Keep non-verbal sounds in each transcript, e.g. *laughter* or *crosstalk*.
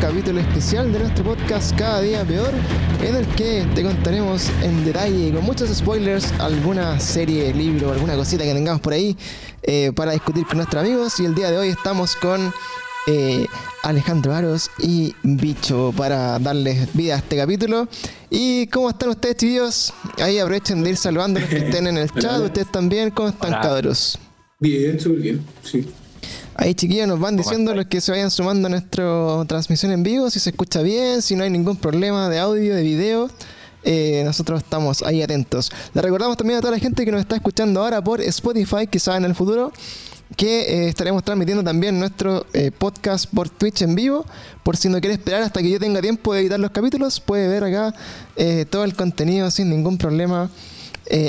capítulo especial de nuestro podcast Cada día peor, en el que te contaremos en detalle, con muchos spoilers, alguna serie, libro, alguna cosita que tengamos por ahí eh, para discutir con nuestros amigos. Y el día de hoy estamos con eh, Alejandro Aros y Bicho para darles vida a este capítulo. ¿Y cómo están ustedes, chicos? Ahí aprovechen de ir saludando a los que estén en el *laughs* chat. Ustedes también, ¿cómo están, cabros? Bien, súper bien, sí. Ahí chiquillos nos van diciendo los que se vayan sumando a nuestra transmisión en vivo, si se escucha bien, si no hay ningún problema de audio, de video. Eh, nosotros estamos ahí atentos. Le recordamos también a toda la gente que nos está escuchando ahora por Spotify, quizá en el futuro, que eh, estaremos transmitiendo también nuestro eh, podcast por Twitch en vivo. Por si no quiere esperar hasta que yo tenga tiempo de editar los capítulos, puede ver acá todo el contenido sin ningún problema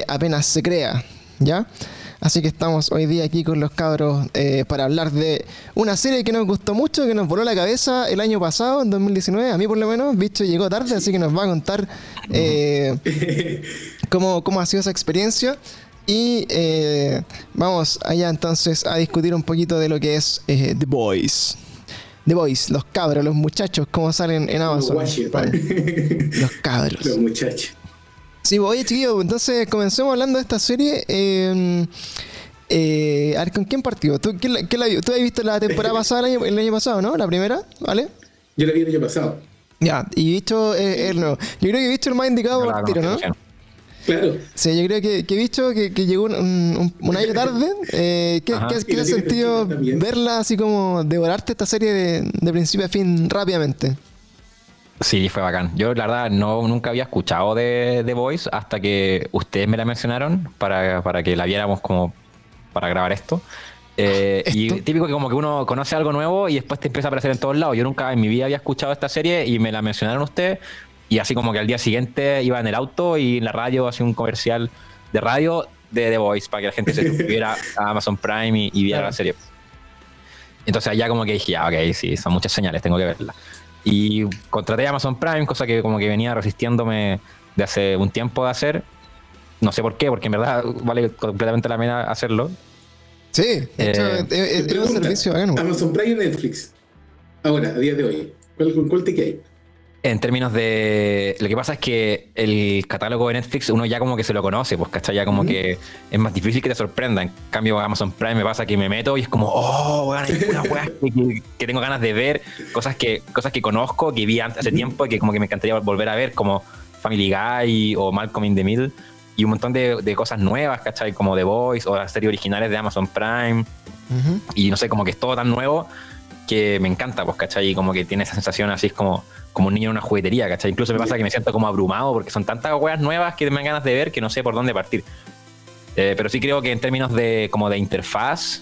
apenas se crea. ¿Ya? Así que estamos hoy día aquí con los cabros eh, para hablar de una serie que nos gustó mucho, que nos voló la cabeza el año pasado, en 2019. A mí por lo menos, bicho llegó tarde, así que nos va a contar eh, cómo, ha sido esa experiencia. Y eh, vamos allá entonces a discutir un poquito de lo que es The Boys. The Boys, los cabros, los muchachos, cómo salen en Amazon. los cabros. Los muchachos. Sí, pues, oye chiquillo, entonces comencemos hablando de esta serie. Eh, eh, a ver, ¿con quién partió? ¿Tú, quién la, ¿Tú has visto la temporada *laughs* pasada, el año, el año, pasado, no? La primera, ¿vale? Yo la vi el año pasado. Ya, y visto eh, el nuevo. Yo creo que he visto el más indicado por tiro, ¿no? Claro. Sí, yo creo que, que he visto que, que llegó un, un, *laughs* año tarde. Eh, ¿Qué, ¿qué, ¿qué sentido verla así como devorarte esta serie de, de principio a fin rápidamente? Sí, fue bacán. Yo, la verdad, no, nunca había escuchado de The Voice hasta que ustedes me la mencionaron para, para que la viéramos como para grabar esto. Eh, y típico que como que uno conoce algo nuevo y después te empieza a aparecer en todos lados. Yo nunca en mi vida había escuchado esta serie y me la mencionaron ustedes. Y así como que al día siguiente iba en el auto y en la radio hacía un comercial de radio de The Voice para que la gente se *laughs* suscribiera a Amazon Prime y, viera la serie. Entonces allá como que dije, ah, ok, sí, son muchas señales, tengo que verla. Y contraté a Amazon Prime, cosa que como que venía resistiéndome de hace un tiempo de hacer. No sé por qué, porque en verdad vale completamente la pena hacerlo. Sí, eh, es, un servicio Amazon Prime y Netflix. Ahora, a día de hoy. ¿Cuál, cuál te queda? En términos de. Lo que pasa es que el catálogo de Netflix uno ya como que se lo conoce, pues, ¿cachai? Ya como que es más difícil que te sorprenda. En cambio, Amazon Prime me pasa que me meto y es como, oh, bueno, hay unas weas que, tengo ganas de ver, cosas que, cosas que conozco, que vi hace tiempo y que como que me encantaría volver a ver, como Family Guy o Malcolm in the Middle. Y un montón de, cosas nuevas, ¿cachai? Como The Voice o las series originales de Amazon Prime. Y no sé, como que es todo tan nuevo que me encanta, pues, ¿cachai? Y como que tiene esa sensación así, es como como un niño en una juguetería, ¿cachai? Incluso me pasa que me siento como abrumado porque son tantas weas nuevas que me dan ganas de ver que no sé por dónde partir. Eh, pero sí creo que en términos de como de interfaz,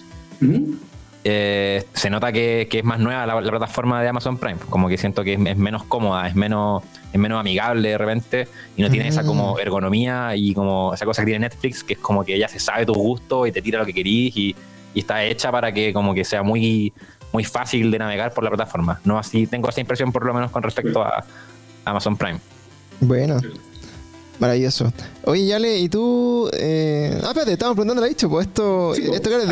eh, se nota que, es más nueva la, plataforma de Amazon Prime. Como que siento que es, menos cómoda, es menos, es menos amigable de repente y no tiene esa como mm. ergonomía y como esa cosa que tiene Netflix, que es como que ya se sabe tu gusto y te tira lo que querís y, y está hecha para que como que sea muy muy fácil de navegar por la plataforma. No así tengo esa impresión por lo menos con respecto a Amazon Prime. Bueno. Maravilloso. Oye, Yale, ¿y tú? Eh... Ah, espérate, estamos preguntando, la dicho, pues esto, esto claro,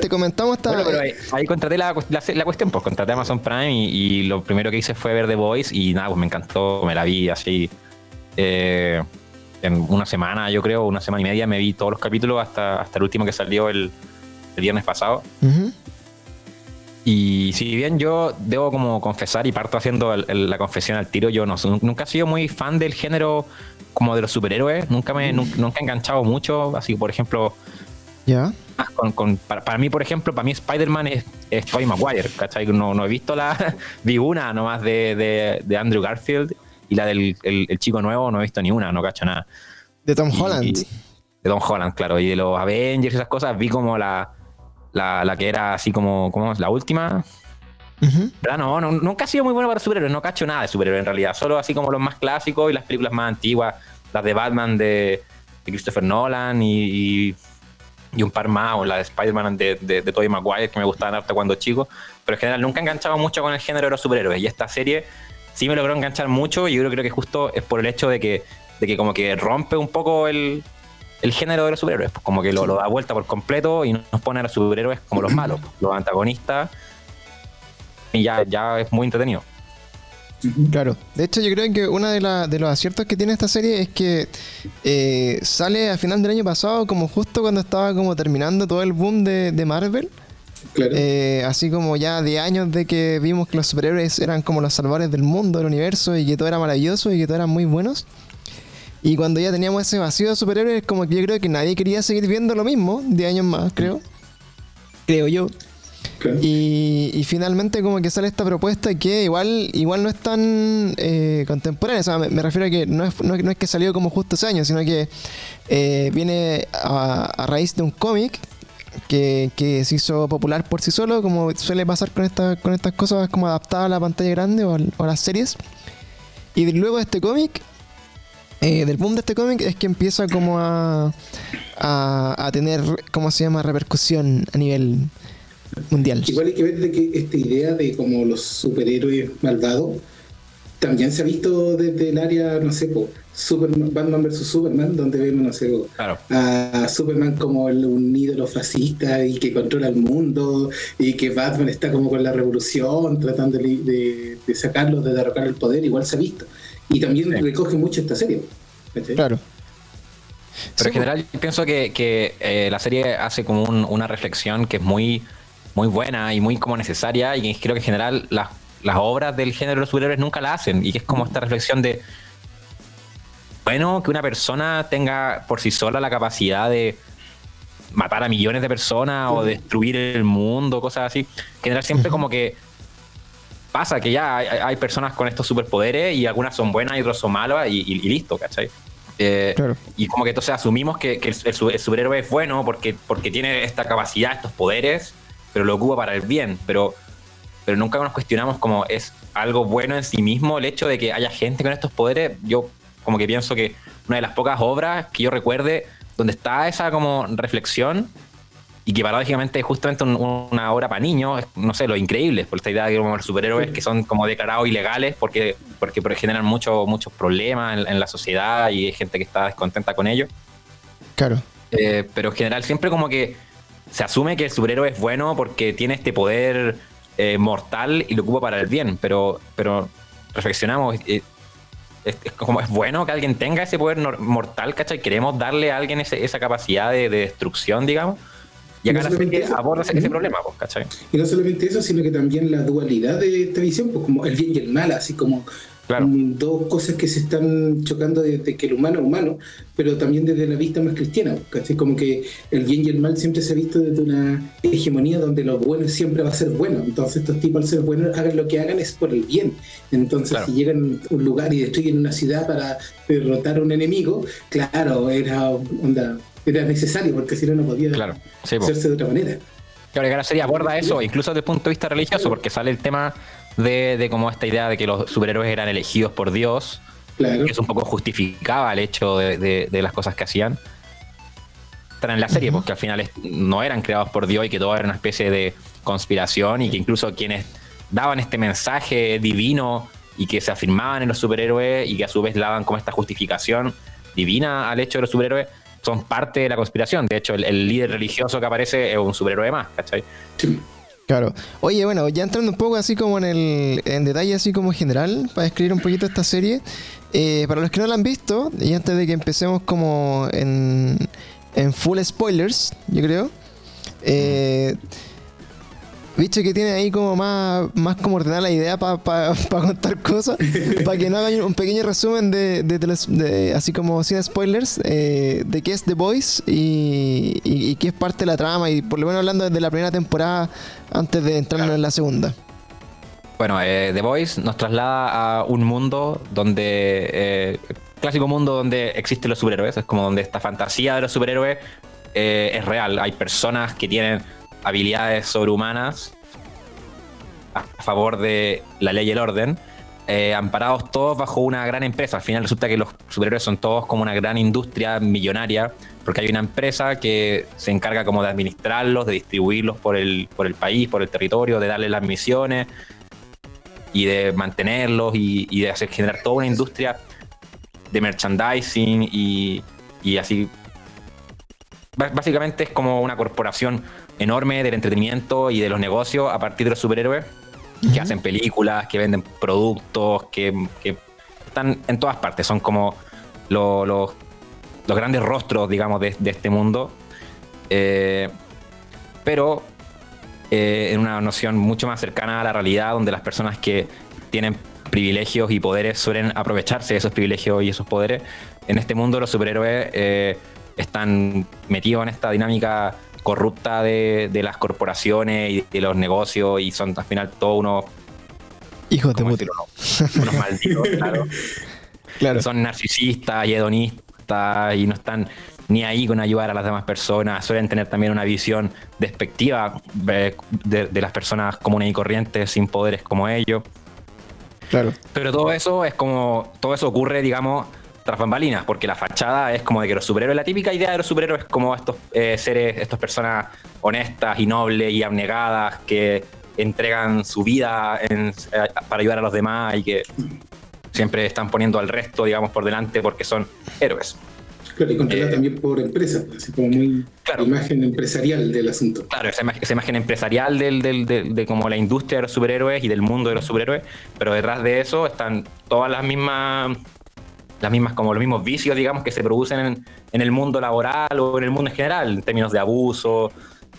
te, comentamos esta... Bueno, pero ahí, contraté la, la, cuestión, pues contraté Amazon Prime y, lo primero que hice fue ver The Voice y nada, pues me encantó, me la vi así eh, en una semana, yo creo, una semana y media me vi todos los capítulos hasta, hasta el último que salió el, el viernes pasado. Y si bien yo debo como confesar y parto haciendo la confesión al tiro, yo no, nunca he sido muy fan del género como de los superhéroes, nunca me nunca, he enganchado mucho, así por ejemplo... ¿Ya? Con, para, mí, por ejemplo, para mí Spider-Man es, es Tobey Maguire, ¿cachai? No, no he visto la... *laughs* vi una nomás de, de, Andrew Garfield y la del el, chico nuevo no he visto ni una, no cacho nada. De Tom Holland. de Tom Holland, claro. Y de los Avengers y esas cosas vi como la la, la que era así como, como la última. no, nunca ha sido muy bueno para superhéroes, no cacho nada de superhéroes en realidad, solo así como los más clásicos y las películas más antiguas, las de Batman de, Christopher Nolan y, y, un par más, o la de Spider-Man de, de, Tobey Maguire que me gustaban hasta cuando chico, pero en general nunca he enganchado mucho con el género de los superhéroes y esta serie sí me logró enganchar mucho y yo creo, que justo es por el hecho de que, de que como que rompe un poco el, el género de los superhéroes, pues como que lo, lo da vuelta por completo y nos pone a los superhéroes como los *clears throat* malos, pues, los antagonistas, y ya, ya es muy entretenido. Claro, de hecho yo creo que uno de, la- de los aciertos que tiene esta serie es que eh, sale a final del año pasado como justo cuando estaba como terminando todo el boom de, de Marvel. Claro. Eh, así como ya de años de que vimos que los superhéroes eran como los salvadores del mundo, del universo y que todo era maravilloso y que todo eran muy buenos. Y cuando ya teníamos ese vacío de superhéroes, como que yo creo que nadie quería seguir viendo lo mismo de años más, creo. Creo yo. Y, y finalmente como que sale esta propuesta que igual igual no es tan eh, contemporánea. O sea, me, me refiero a que no es, no, es- no es que salió como justo ese año, sino que eh, viene a, a raíz de un cómic que, que se hizo popular por sí solo, como suele pasar con, esta, con estas cosas como adaptadas a la pantalla grande o, a las series. Y luego de este cómic, eh, del boom de este cómic, es que empieza como a, a, a tener, ¿cómo se llama?, repercusión a nivel mundial. Igual hay que ver de que esta idea de como los superhéroes malvados también se ha visto desde el área, no sé, po, Superman, Batman vs Superman, donde vemos, no sé, po, Claro. a Superman como el- un ídolo fascista y que controla el mundo y que Batman está como con la revolución tratando de, de, de sacarlo, de derrocar el poder, igual se ha visto. Y también Sí. recoge mucho esta serie. Claro. Pero Sí, en general yo pienso que, que, eh, la serie hace como un- una reflexión que es muy, muy buena y muy como necesaria y creo que en general las, las obras del género de los superhéroes nunca la hacen y que es como esta reflexión de bueno que una persona tenga por sí sola la capacidad de matar a millones de personas o destruir el mundo, cosas así. En general siempre como que pasa que ya hay, hay personas con estos superpoderes y algunas son buenas y otras son malas y, y- y listo, ¿cachai? Eh, Claro. y como que entonces asumimos que, que el, el su- el superhéroe es bueno porque, porque tiene esta capacidad, estos poderes, pero lo ocupa para el bien. Pero, pero nunca nos cuestionamos como es algo bueno en sí mismo el hecho de que haya gente con estos poderes. Yo como que pienso que una de las pocas obras que yo recuerde donde está esa como reflexión y que paradójicamente es justamente un- una obra para niños, no sé, lo increíble, por esta idea de como los superhéroes que son como declarados ilegales porque, porque, porque generan mucho- muchos problemas en, en la sociedad y hay gente que está descontenta con ellos. Claro. Eh, pero en general siempre como que se asume que el superhéroe es bueno porque tiene este poder eh, mortal y lo ocupa para el bien, pero, pero reflexionamos, eh, es, es como es bueno que alguien tenga ese poder mortal, ¿cachai? Queremos darle a alguien ese- esa capacidad de, de destrucción, digamos. Y acá No la serie eso. aborda ese, Ujú. problema, pues, ¿cachai? Y no solamente eso, sino que también la dualidad de esta visión, pues como el bien y el mal, así como Claro. mm, dos cosas que se están chocando desde que el humano es humano, pero también desde la vista más cristiana, ¿cachai? Como que el bien y el mal siempre se ha visto desde una hegemonía donde lo bueno siempre va a ser bueno. Entonces estos tipos al ser buenos, hagan lo que hagan es por el bien. Entonces Claro. si llegan a un lugar y destruyen una ciudad para derrotar a un enemigo, claro, era, onda, era necesario porque si no, no podía Claro, sí, hacerse de otra manera. Claro, que la serie aborda eso, incluso desde el punto de vista religioso, porque sale el tema de, de como esta idea de que los superhéroes eran elegidos por Dios, Claro. que eso un poco justificaba el hecho de, de- de las cosas que hacían. Están en la serie, porque al final es- no eran creados por Dios y que todo era una especie de conspiración y que incluso quienes daban este mensaje divino y que se afirmaban en los superhéroes y que a su vez daban como esta justificación divina al hecho de los superhéroes, son parte de la conspiración. De hecho, el, el líder religioso que aparece es un superhéroe más, ¿cachai? Sí. Claro. Oye, bueno, ya entrando un poco así como en el en detalle así como general, para describir un poquito esta serie, eh, para los que no la han visto, y antes de que empecemos como en, en full spoilers, yo creo, eh, Visto que tiene ahí como más, más como ordenar la idea para *laughs* contar cosas, para que no hagan un pequeño resumen de, de- así como sin spoilers, eh, de qué es The Voice y, y- qué es parte de la trama, y por lo menos hablando desde la primera temporada antes de entrarnos en la segunda. Bueno, eh, The Voice nos traslada a un mundo donde. eh, clásico mundo donde existen los superhéroes. Es como donde esta fantasía de los superhéroes es real. Hay personas que tienen habilidades sobrehumanas a favor de la ley y el orden. eh, amparados todos bajo una gran empresa. Al final resulta que los superhéroes son todos como una gran industria millonaria, porque hay una empresa que se encarga como de administrarlos, de distribuirlos por el, por el país, por el territorio, de darles las misiones y de mantenerlos y, de hacer generar toda una industria de merchandising y, y así básicamente es como una corporación enorme del entretenimiento y de los negocios a partir de los superhéroes que hacen películas, que venden productos, que, están en todas partes. Son como los grandes rostros, digamos, de, este mundo. Eh, pero eh, en una noción mucho más cercana a la realidad, donde las personas que tienen privilegios y poderes suelen aprovecharse de esos privilegios y esos poderes. En este mundo los superhéroes eh, están metidos en esta dinámica corrupta de, las corporaciones y de los negocios y son al final todos unos hijos de puta. Unos, malditos, *laughs* claro. Son narcisistas y hedonistas y no están ni ahí con ayudar a las demás personas. Suelen tener también una visión despectiva de, de las personas comunes y corrientes sin poderes como ellos. Claro. Pero todo eso es como. Todo eso ocurre, digamos, tras bambalinas, porque la fachada es como de que los superhéroes, la típica idea de los superhéroes es como estos eh, seres, estas personas honestas y nobles y abnegadas que entregan su vida eh, para ayudar a los demás y que siempre están poniendo al resto, digamos, por delante porque son héroes. Claro, y controla eh, también por empresa, así como muy claro, imagen empresarial del asunto. Claro, esa, imagen empresarial del, del, de como la industria de los superhéroes y del mundo de los superhéroes, pero detrás de eso están todas las mismas las mismas, como los mismos vicios, digamos, que se producen en, el mundo laboral o en el mundo en general, en términos de abuso,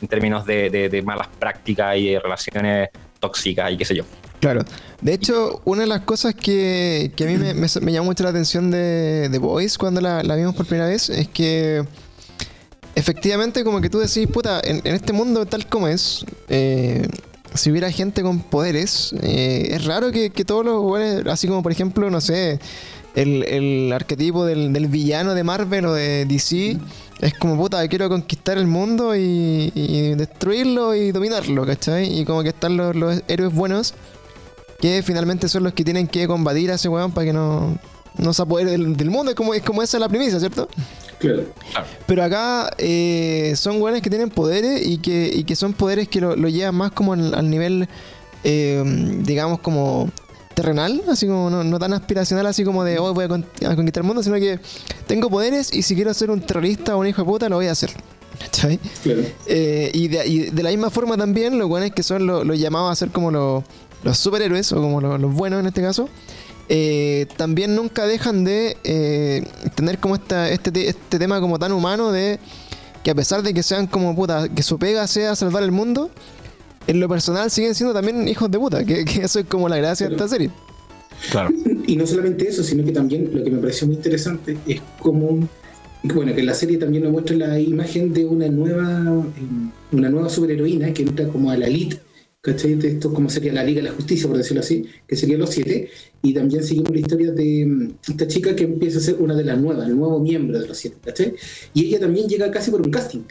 en términos de, malas prácticas y de relaciones tóxicas y qué sé yo. Claro. De hecho, una de las cosas que, a mí me, me, llamó mucho la atención de The Voice cuando la, vimos por primera vez es que efectivamente, como que tú decís, puta, en, este mundo tal como es, eh, si hubiera gente con poderes, eh, es raro que, que todos los así como por ejemplo, no sé, el, arquetipo del, villano de Marvel o de DC es como puta, quiero conquistar el mundo y, destruirlo y dominarlo, ¿cachai? Y como que están los, héroes buenos que finalmente son los que tienen que combatir a ese weón para que no, no se apodere del, mundo. Es como, es como esa la premisa, ¿cierto? Claro. Pero acá eh, son weones que tienen poderes y que, y que son poderes que lo, llevan más como al, nivel, eh, digamos, como terrenal, así como no, tan aspiracional, así como de hoy oh, voy a, conquistar el mundo, sino que tengo poderes y si quiero ser un terrorista o un hijo de puta, lo voy a hacer. Eh, y, de, la misma forma también, los buenos que son los llamados a ser como los, superhéroes, o como los, buenos en este caso, eh, también nunca dejan de eh, tener como esta, este, este tema como tan humano de que a pesar de que sean como puta, que su pega sea salvar el mundo, en lo personal siguen siendo también hijos de puta, que, eso es como la gracia de esta serie. Claro. *laughs* Y no solamente eso, sino que también lo que me pareció muy interesante es como, bueno, que la serie también nos muestra la imagen de una nueva, una nueva superheroína que entra como a la elite, ¿cachai? De esto como sería la Liga de la Justicia, por decirlo así, que serían los siete, y también seguimos la historia de mm, esta chica que empieza a ser una de las nuevas, el nuevo miembro de los siete, ¿cachai? Y ella también llega casi por un casting,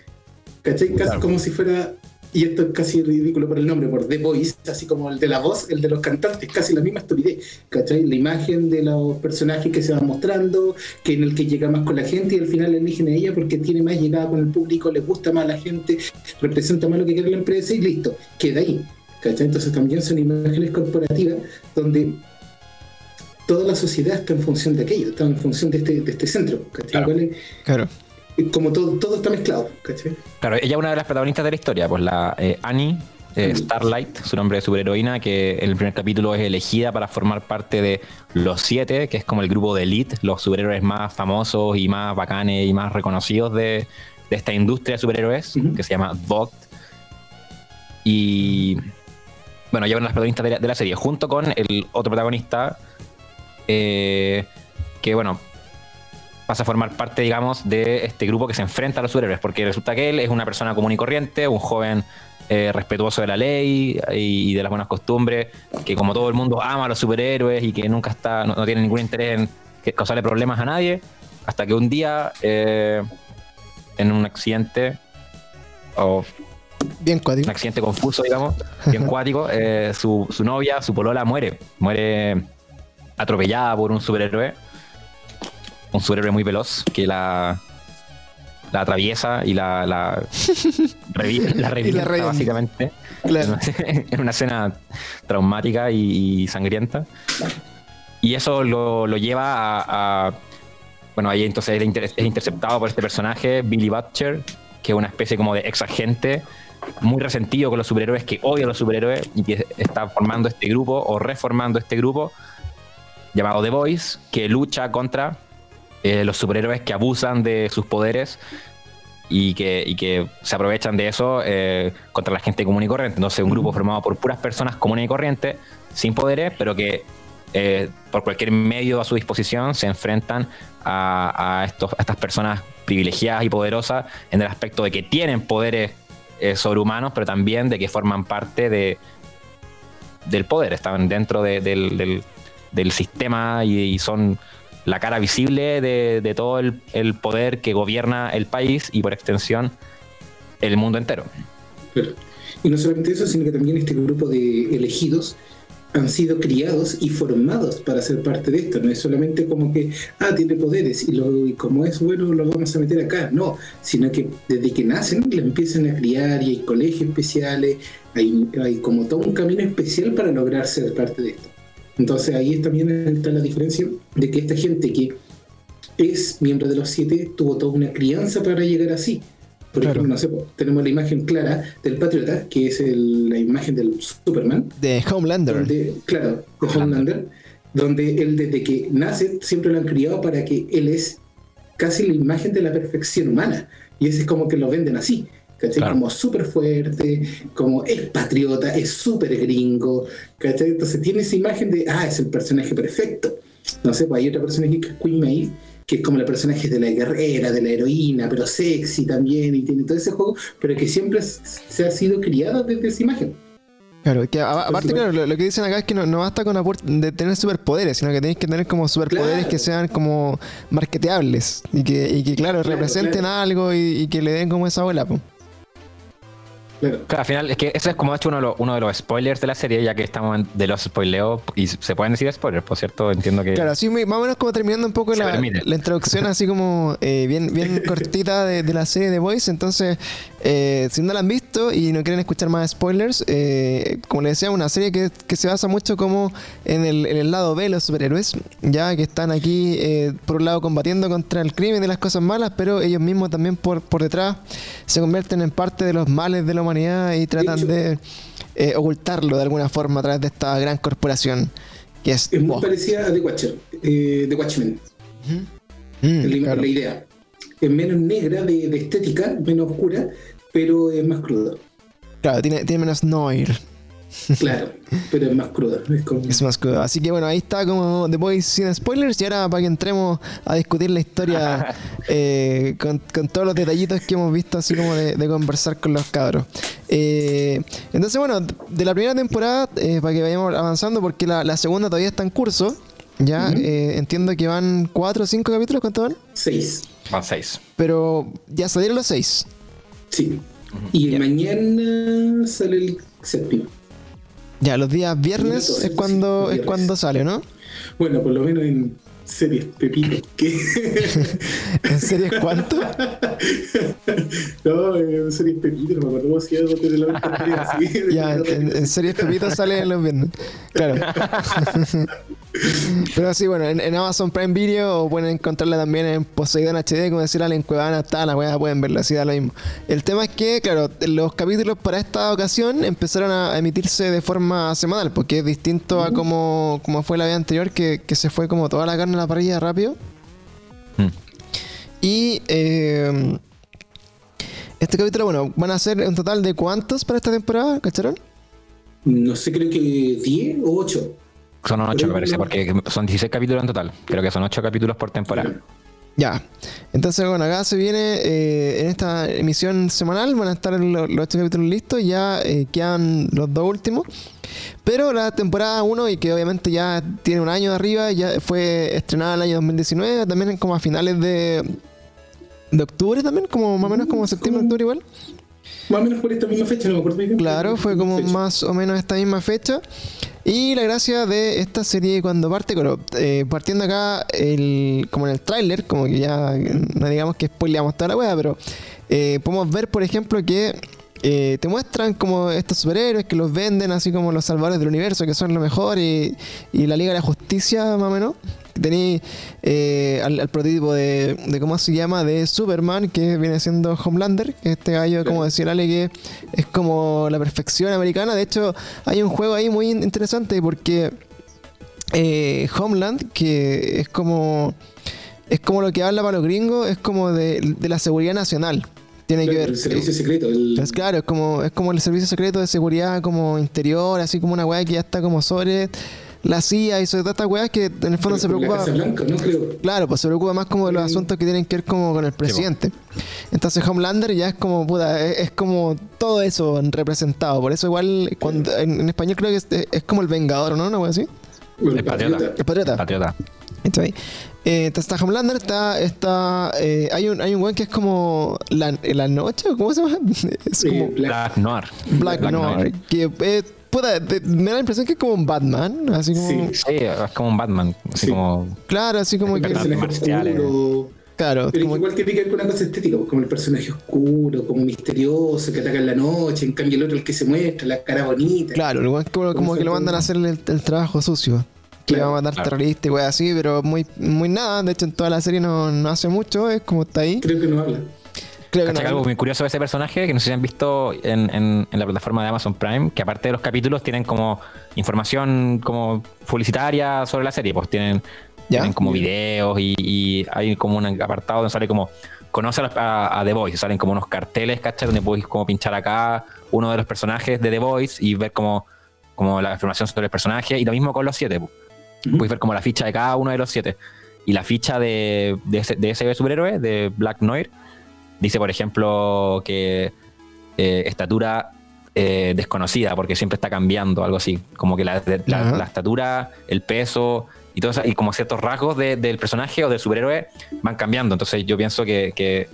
¿cachai? Casi como si fuera y esto es casi ridículo por el nombre, por The Voice, así como el de la voz, el de los cantantes, casi la misma estupidez, ¿cachai? La imagen de los personajes que se van mostrando, que en el que llega más con la gente y al final eligen a ella porque tiene más llegada con el público, les gusta más a la gente, representa más lo que quiere la empresa y listo, queda ahí, ¿cachai? Entonces también son imágenes corporativas donde toda la sociedad está en función de aquello, está en función de este, de este centro, ¿cachai? claro como todo, todo está mezclado, ¿cachai? Claro, ella es una de las protagonistas de la historia, pues la eh, Annie eh, Starlight, su nombre de superheroína, que en el primer capítulo es elegida para formar parte de Los Siete, que es como el grupo de elite, los superhéroes más famosos y más bacanes y más reconocidos de, esta industria de superhéroes, que se llama Vogt. Y bueno, ella es una de las protagonistas de la, serie, junto con el otro protagonista, eh, que bueno, pasa a formar parte, digamos, de este grupo que se enfrenta a los superhéroes, porque resulta que él es una persona común y corriente, un joven eh, respetuoso de la ley y de las buenas costumbres, que como todo el mundo ama a los superhéroes y que nunca está, no, tiene ningún interés en causarle problemas a nadie, hasta que un día, eh, en un accidente, o bien cuático. un accidente confuso, digamos, bien cuático, eh, su, su novia, su polola, muere, muere atropellada por un superhéroe un superhéroe muy veloz que la, la atraviesa y la, la, *laughs* la básicamente. *laughs* En una escena traumática y, sangrienta. Y eso lo, lleva a, Bueno, ahí entonces es interceptado por este personaje, Billy Butcher, que es una especie como de exagente muy resentido con los superhéroes, que odia a los superhéroes y que está formando este grupo o reformando este grupo llamado The Voice, que lucha contra eh, los superhéroes que abusan de sus poderes y que, que se aprovechan de eso eh, contra la gente común y corriente. Entonces, un grupo formado por puras personas comunes y corrientes, sin poderes, pero que eh, por cualquier medio a su disposición se enfrentan a, estos, a estas personas privilegiadas y poderosas en el aspecto de que tienen poderes eh, sobrehumanos, pero también de que forman parte de, del poder, están dentro del, sistema y, son la cara visible de, todo el, poder que gobierna el país y por extensión el mundo entero. Y no solamente eso, sino que también este grupo de elegidos han sido criados y formados para ser parte de esto. No es solamente como que, ah, tiene poderes y, lo, y como es bueno lo vamos a meter acá. No, sino que desde que nacen le empiezan a criar y hay colegios especiales, hay, hay como todo un camino especial para lograr ser parte de esto. Entonces ahí también está la diferencia de que esta gente que es miembro de los siete tuvo toda una crianza para llegar así. Por ejemplo, no sé, tenemos la imagen clara del Patriota, que es la imagen del Superman. De Homelander. claro, de Homelander, donde él desde que nace siempre lo han criado para que él es casi la imagen de la perfección humana. Y ese es como que lo venden así. ¿Cachai? Como súper fuerte, como es patriota, es súper gringo, ¿cachai? Entonces tiene esa imagen de, ah, es el personaje perfecto. No sé, pues hay otra personaje que es Queen Maeve, que es como la personaje de la guerrera, de la heroína, pero sexy también, y tiene todo ese juego, pero que siempre se ha sido criada desde esa imagen. Claro, que aparte, claro, lo, que dicen acá es que no, basta con de tener superpoderes, sino que tenéis que tener como superpoderes que sean como marketeables y que, y que claro, representen algo y, que le den como esa bola. Pues. Claro. al final, es que eso es como hecho uno de, los, uno de los spoilers de la serie, ya que estamos de los spoileos, y se pueden decir spoilers, por cierto, entiendo que... Claro, así más o menos como terminando un poco la, la, introducción así como eh, bien, bien *laughs* cortita de, de, la serie de Voice, entonces eh, si no la han visto y no quieren escuchar más spoilers, eh, como les decía, una serie que, se basa mucho como en el, lado B de los superhéroes, ya que están aquí eh, por un lado combatiendo contra el crimen y las cosas malas, pero ellos mismos también por, por detrás se convierten en parte de los males de la humanidad y tratan de, ocultarlo de alguna forma a través de esta gran corporación. Que es, es muy parecida a The Watcher, The Watchmen. Mm, la, idea. Es menos negra de, de estética, menos oscura, pero es más crudo. Claro, tiene, tiene menos noir. *laughs* Claro, pero es más crudo. Es, más crudo. Así que bueno, ahí está como The Boys sin spoilers. Y ahora para que entremos a discutir la historia *laughs* eh, con, todos los detallitos que hemos visto, así como de, conversar con los cabros. Eh, entonces, bueno, de la primera temporada, eh, para que vayamos avanzando, porque la, segunda todavía está en curso. Ya entiendo que van cuatro o cinco capítulos, ¿cuántos van? Seis. Van seis. Pero ya salieron los seis. Sí. Y mañana sale el séptimo. Ya, los días viernes es cuando es cuando sale, ¿no? Bueno, por lo menos en series Pepito. ¿Qué? *laughs* ¿En series cuánto? *laughs* no, en series Pepito, no me acuerdo cómo se llama de la así. Ya, en, en, series Pepito sale en los viernes. Claro. *laughs* Pero sí, bueno, en, Amazon Prime Video o pueden encontrarla también en Poseidon HD, como decir en Cuevana, está la weá, pueden verla, así da lo mismo. El tema es que, claro, los capítulos para esta ocasión empezaron a emitirse de forma semanal, porque es distinto a como, como fue la vez anterior, que, se fue como toda la carne a la parrilla rápido. Mm. Y eh, este capítulo, bueno, van a ser un total de cuántos para esta temporada, ¿cacharon? No sé, creo que 10 o 8. Son 8, me parece, porque son 16 capítulos en total. Creo que son 8 capítulos por temporada. Ya. Entonces, bueno, acá se viene eh, en esta emisión semanal, van a estar los, 8 capítulos listos, ya eh, quedan los dos últimos. Pero la temporada 1, y que obviamente ya tiene un año de arriba, ya fue estrenada en el año 2019, también como a finales de, de octubre también, como más o menos como septiembre, octubre igual. Más o menos por esta misma fecha, no me acuerdo bien. Claro, fue como más o menos esta misma fecha. Y la gracia de esta serie cuando parte, eh, partiendo acá, el, como en el tráiler, como que ya no digamos que spoileamos toda la wea, pero eh, podemos ver, por ejemplo, que eh, te muestran como estos superhéroes que los venden así como los salvadores del universo, que son lo mejor, y, y la Liga de la Justicia, más o menos, tenéis eh, al, al prototipo de, de, ¿cómo se llama? De Superman, que viene siendo Homelander, que este gallo, como decía Ale, que es como la perfección americana. De hecho, hay un juego ahí muy interesante porque eh, Homeland, que es como es como lo que habla para los gringos, es como de, de la seguridad nacional. Tiene que ver. El servicio secreto. El... Es claro, es como, es como el servicio secreto de seguridad como interior, así como una weá que ya está como sobre la CIA y sobre todas estas weas que en el fondo se preocupa. Blanca, ¿no? Creo. Claro, pues se preocupa más como de los asuntos que tienen que ver como con el presidente. Entonces Homelander ya es como puta, es, es, como todo eso representado. Por eso igual cuando en, en español creo que es, es, como el Vengador, ¿no? Una wea así. El, El patriota. El patriota. Patriota. Está ahí. Eh, está Homelander, está, está eh, hay un hay un weón que es como la, la noche, ¿cómo se llama? *laughs* Es como Black Noir. Black, Noir, que eh, puta, de- me da la impresión que es como un Batman, así como Sí. Sí, es como un Batman. Así Sí. como. claro, así como que Verdad. personaje marciales. oscuro. claro, Pero como- igual tiene que ver con una cosa estética, pues, como el personaje oscuro, como misterioso, que ataca en la noche, en cambio el otro el que se muestra, la cara bonita. claro, el weón como, como que lo mandan a hacer el, el trabajo sucio. Que Claro, va a matar claro. terroristas y weas así, pero muy, muy nada. De hecho, en toda la serie no, no hace mucho, es como está ahí. Creo que no habla. Creo que. Algo muy curioso de ese personaje que no sé si han visto en, en- en la plataforma de Amazon Prime, que aparte de los capítulos tienen como información como publicitaria sobre la serie, pues tienen, ¿Ya? tienen como videos y, y hay como un apartado donde sale como conoce a, a- a The Voice, salen como unos carteles, ¿cachai? Donde podéis como pinchar acá uno de los personajes de The Voice y ver como, como la información sobre el personaje y lo mismo con los siete. pues. Puedes ver como la ficha de cada uno de los siete. Y la ficha de, de, ese, de ese superhéroe, de Black Noir, dice, por ejemplo, que eh, estatura eh, desconocida, porque siempre está cambiando, algo así. Como que la, de- la- Ajá. la estatura, el peso y todo eso, y como ciertos rasgos de- del personaje o del superhéroe van cambiando. Entonces yo pienso que, que,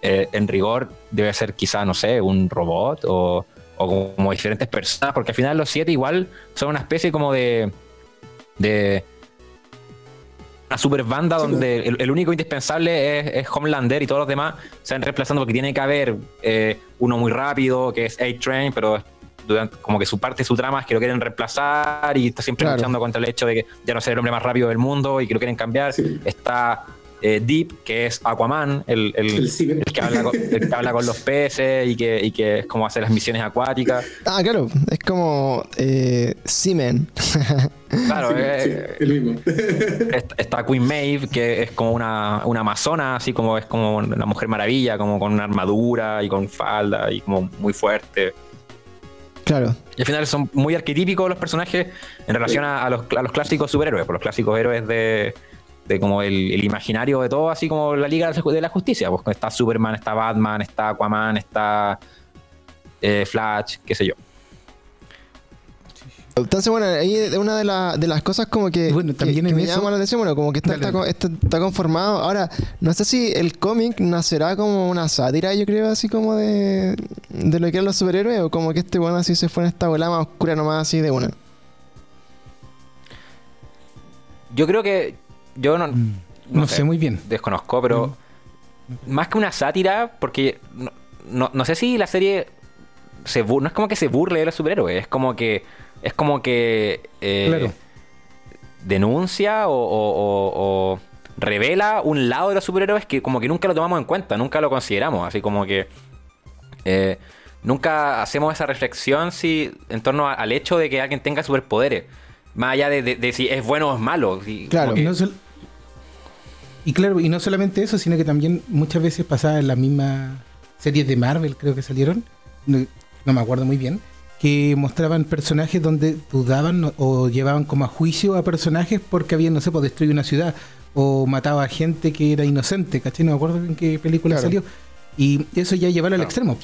eh, en rigor debe ser quizá, no sé, un robot o, o como diferentes personas, porque al final los siete igual son una especie como de de una super banda Sí, donde el, el único indispensable es, es Homelander y todos los demás se van reemplazando porque tiene que haber eh, uno muy rápido que es A-Train, pero durante, como que su parte, su trama es que lo quieren reemplazar y está siempre Claro. luchando contra el hecho de que ya no ser el hombre más rápido del mundo y que lo quieren cambiar. Sí. Está eh, Deep, que es Aquaman, el, el- El ciber. el que habla con, el que habla con los peces y que, y que es como hace las misiones acuáticas. Ah, claro, es como eh, Seaman. *laughs* Claro, Sí, eh, sí, el mismo. *laughs* Est- Está Queen Maeve, que es como una, una amazona, así como es como una mujer maravilla, como con una armadura y con falda y como muy fuerte. claro. Y al final son muy arquetípicos los personajes en relación a, a los, a los clásicos superhéroes, por los clásicos héroes de, de como el, el imaginario de todo, así como la Liga de la Justicia. Pues está Superman, está Batman, está Aquaman, está eh, Flash, qué sé yo. Entonces, bueno, ahí es una de, la- de las cosas como que, Bueno, que- también que en me eso- llama la atención, bueno, como que está, Dale, está, conformado. Ahora, no sé si el cómic nacerá como una sátira, yo creo, así como de, de lo que eran los superhéroes, o como que este bueno así se fue en esta bola más oscura nomás así de una. Yo creo que yo no, Mm, No, sé. muy bien. desconozco, pero más que una sátira, porque no, no- no sé si la serie se no es como que se burle de los superhéroes, es como que es como que eh, Claro. denuncia o, o- o- o revela un lado de los superhéroes que como que nunca lo tomamos en cuenta, nunca lo consideramos, así como que eh, nunca hacemos esa reflexión si en torno a- al hecho de que alguien tenga superpoderes, más allá de, de- de si es bueno o es malo. Claro. que- no y claro, y no solamente eso, sino que también muchas veces pasaba en las mismas series de Marvel, creo que salieron, no, no me acuerdo muy bien, que mostraban personajes donde dudaban o- o llevaban como a juicio a personajes porque habían, no sé, pues destruido una ciudad o mataba a gente que era inocente, ¿cachai? No me acuerdo en qué película Claro. salió. Y eso ya llevarlo al extremo,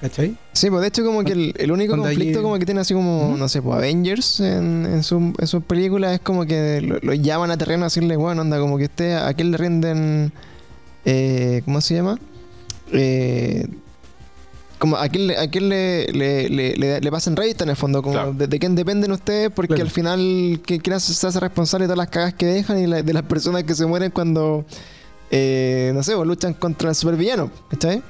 ¿cachai? Sí, pues de hecho como que el, el único Cuando conflicto como que tiene así como, no sé, pues Avengers en, en, su- en sus películas es como que lo, lo llaman a terreno a decirle, bueno, onda, como que usted, ¿a quién le rinden, eh, ¿cómo se llama? Eh, como a quién, le, a quién le, le, le, le- le pasan revista en el fondo, como Claro. de, de quién dependen ustedes, porque Claro. al final que- quién hace- se hace responsable de todas las cagas que dejan y la- de las personas que se mueren cuando, eh, no sé, pues, luchan contra el supervillano, ¿cachai?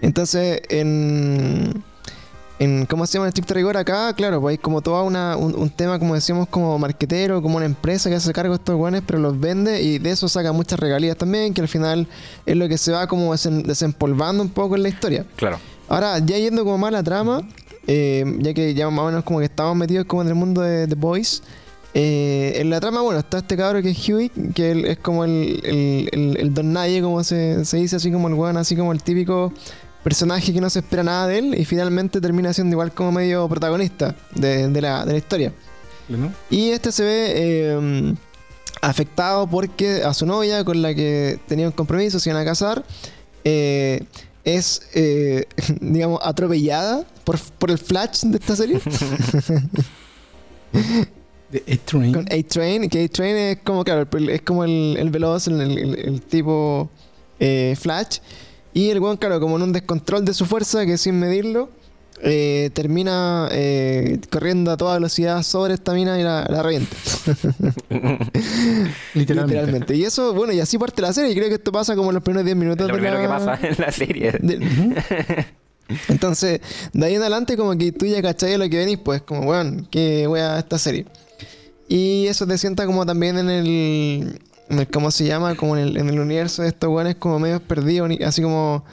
Entonces, en, en ¿cómo se llama? En estricto rigor acá, claro, pues hay como todo una, un, un tema, como decíamos, como marquetero, como una empresa que hace cargo de estos guanes, pero los vende y de eso saca muchas regalías también, que al final es lo que se va como desen- desempolvando un poco en la historia. Claro. Ahora, ya yendo como más a la trama, eh, ya que ya más o menos como que estamos metidos como en el mundo de The Boys, eh, en la trama, bueno, está este cabro que es Huey, que él es como el, el, el- el don nadie, como se, se dice, así como el weón, así como el típico personaje que no se espera nada de él y finalmente termina siendo igual como medio protagonista de, de la, de la historia. ¿no? Y este se ve eh, afectado porque a su novia, con la que tenía un compromiso, se iban a casar, eh, es, eh, *laughs* digamos, atropellada por, por el Flash de esta serie. *laughs* De A-Train. con A-Train, que A-Train es como, claro, el- es como el, el veloz, el, el- el tipo eh, Flash. Y el weón, claro, como en un descontrol de su fuerza, que sin medirlo, eh, termina eh, corriendo a toda velocidad sobre esta mina y la, la revienta. *laughs* Literalmente. Literalmente. Y eso, bueno, y así parte la serie. Y creo que esto pasa como en los primeros 10 Es minutos lo de primero la- que pasa en la serie. *laughs* de- *laughs* Entonces, de ahí en adelante, como que tú ya cachai lo que venís, pues, como, weón, qué wea esta serie. Y eso te sienta como también en el. ¿Cómo se llama? Como en el, en el universo de estos weones, como medios perdidos, así como.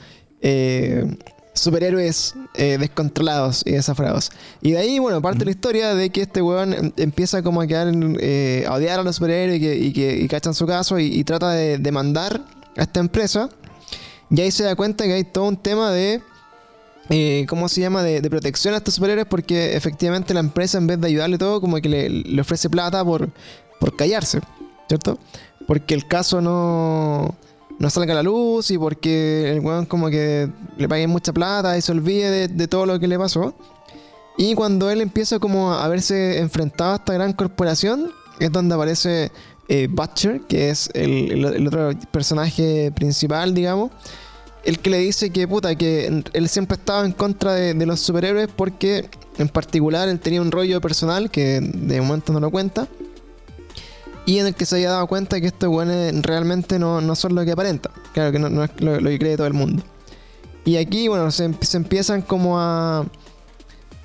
eh, superhéroes eh, descontrolados y desaforados. Y de ahí, bueno, parte la historia de que este weón em- empieza como a quedar, en- eh, a odiar a los superhéroes y que, y que y cachan su caso y, y trata de demandar a esta empresa. Y ahí se da cuenta que hay todo un tema de. eh, ¿Cómo se llama? De, de protección a estos superhéroes porque efectivamente la empresa en vez de ayudarle todo como que le, le ofrece plata por, por callarse, ¿cierto? Porque el caso no, no salga a la luz y porque el weón como que le paguen mucha plata y se olvide de, todo lo que le pasó. Y cuando él empieza como a verse enfrentado a esta gran corporación, es donde aparece eh, Butcher, que es el, otro personaje principal, digamos. El que le dice que puta, que él siempre estaba en contra de los superhéroes porque en particular él tenía un rollo personal que de momento no lo cuenta. Y en el que se había dado cuenta que estos weones realmente no, no son lo que aparentan. Claro que no, no es lo, que cree todo el mundo. Y aquí, bueno, se, em- se empiezan como a.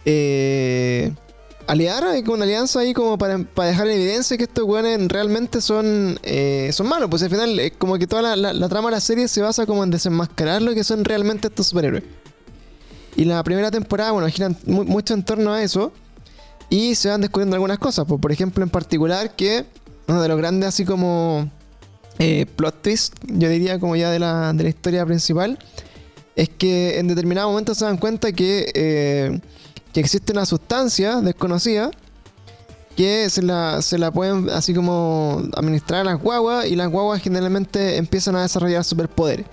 Eh, aliar, hay como una alianza ahí como para, para dejar en evidencia que estos weones realmente son, eh, son malos. Pues al final, es como que toda la, trama de la serie se basa como en desenmascarar lo que son realmente estos superhéroes. Y la primera temporada, bueno, giran mu- mucho en torno a eso. Y se van descubriendo algunas cosas. Pues, por ejemplo, en particular, que uno de los grandes, así como eh, plot twist, yo diría, como ya de la, de la historia principal, es que en determinado momento se dan cuenta que, eh, que existe una sustancia desconocida que se la, se la pueden así como administrar a las guaguas y las guaguas generalmente empiezan a desarrollar superpoderes.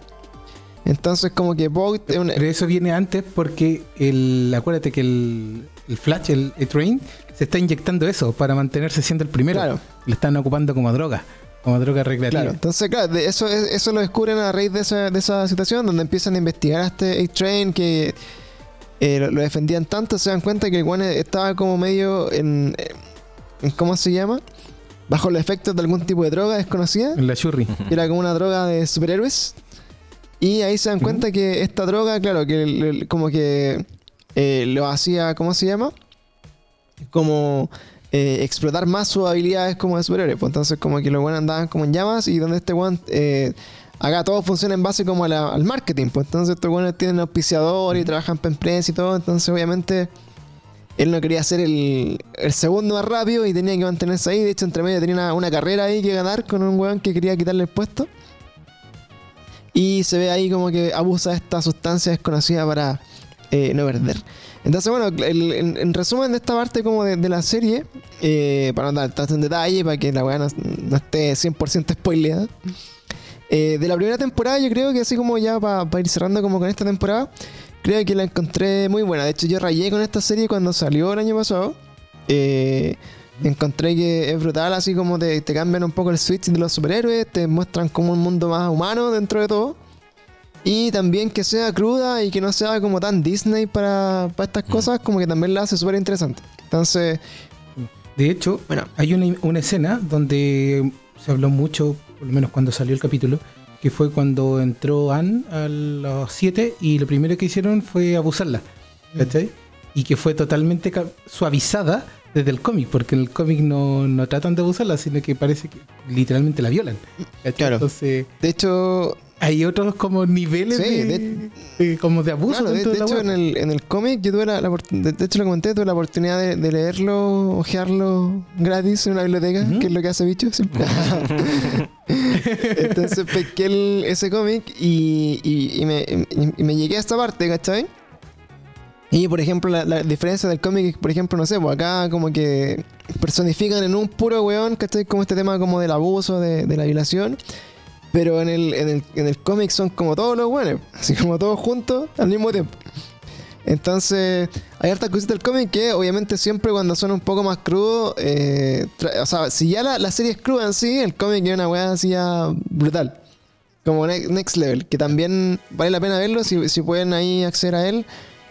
Entonces como que es una- Pero eso viene antes porque el, acuérdate que el, el Flash, el A-Train, se está inyectando eso para mantenerse siendo el primero. Claro. Lo están ocupando como droga, como droga recreativa. Claro, entonces, claro, de eso, es- eso lo descubren a raíz de esa, de esa situación, donde empiezan a investigar a este A-Train que eh, lo, lo defendían tanto, se dan cuenta que el estaba como medio en, en- ¿Cómo se llama? Bajo los efectos de algún tipo de droga desconocida, En la churri. que era como una droga de superhéroes. Y ahí se dan cuenta que esta droga, claro, que como que eh, lo hacía, ¿cómo se llama? Como eh, explotar más sus habilidades como de superhéroe. Pues entonces como que los buenos andaban como en llamas y donde este one eh, haga todo funciona en base como a la- al marketing. Pues entonces estos buenos tienen auspiciador y trabajan para empresas y todo. Entonces obviamente él no quería ser el, el segundo más rápido y tenía que mantenerse ahí. De hecho entre medio tenía una, una carrera ahí que ganar con un weón que quería quitarle el puesto. Y se ve ahí como que abusa de esta sustancia desconocida para eh, no perder. Entonces, bueno, en, en resumen de esta parte como de, la serie, eh, para no dar tanto en detalle, para que la weá no, no esté 100% spoileada. eh, de la primera temporada, yo creo que así como ya para ir cerrando como con esta temporada, creo que la encontré muy buena. De hecho, yo rayé con esta serie cuando salió el año pasado. Eh, encontré que es brutal, así como te, te cambian un poco el switch de los superhéroes, te muestran como un mundo más humano dentro de todo. Y también que sea cruda y que no sea como tan Disney para, para estas cosas, como que también la hace súper interesante. Entonces, De hecho, Bueno. hay una, una escena donde se habló mucho, por lo menos cuando salió el capítulo, que fue cuando entró Anne a los 7 y lo primero que hicieron fue abusarla. ¿Cachai? y que fue totalmente suavizada desde el cómic, porque en el cómic no, no tratan de abusarla, sino que parece que literalmente la violan. ¿cachai? Claro. Entonces, De hecho, hay otros como niveles Sí, de, de- de- como de abuso Claro, de, hecho, en el, en el cómic yo tuve la, de, hecho lo comenté, tuve la oportunidad de, leerlo, ojearlo gratis en una biblioteca, que es lo que hace Bicho *laughs* siempre. Entonces pesqué el- ese cómic y, y- y me, y- me llegué a esta parte, ¿cachai? Y por ejemplo, la, la diferencia del cómic, por ejemplo, no sé, pues acá como que personifican en un puro weón, ¿cachai? Como este tema como del abuso, de la violación. Pero en el, en el, en el cómic son como todos los buenos, así como todos juntos al mismo tiempo. Entonces, hay hartas cositas del cómic que obviamente siempre cuando son un poco más crudos, eh, o sea, si ya la, la serie es cruda en sí, el cómic es una weá así brutal. Como ne- Next Level, que también vale la pena verlo si, si pueden ahí acceder a él.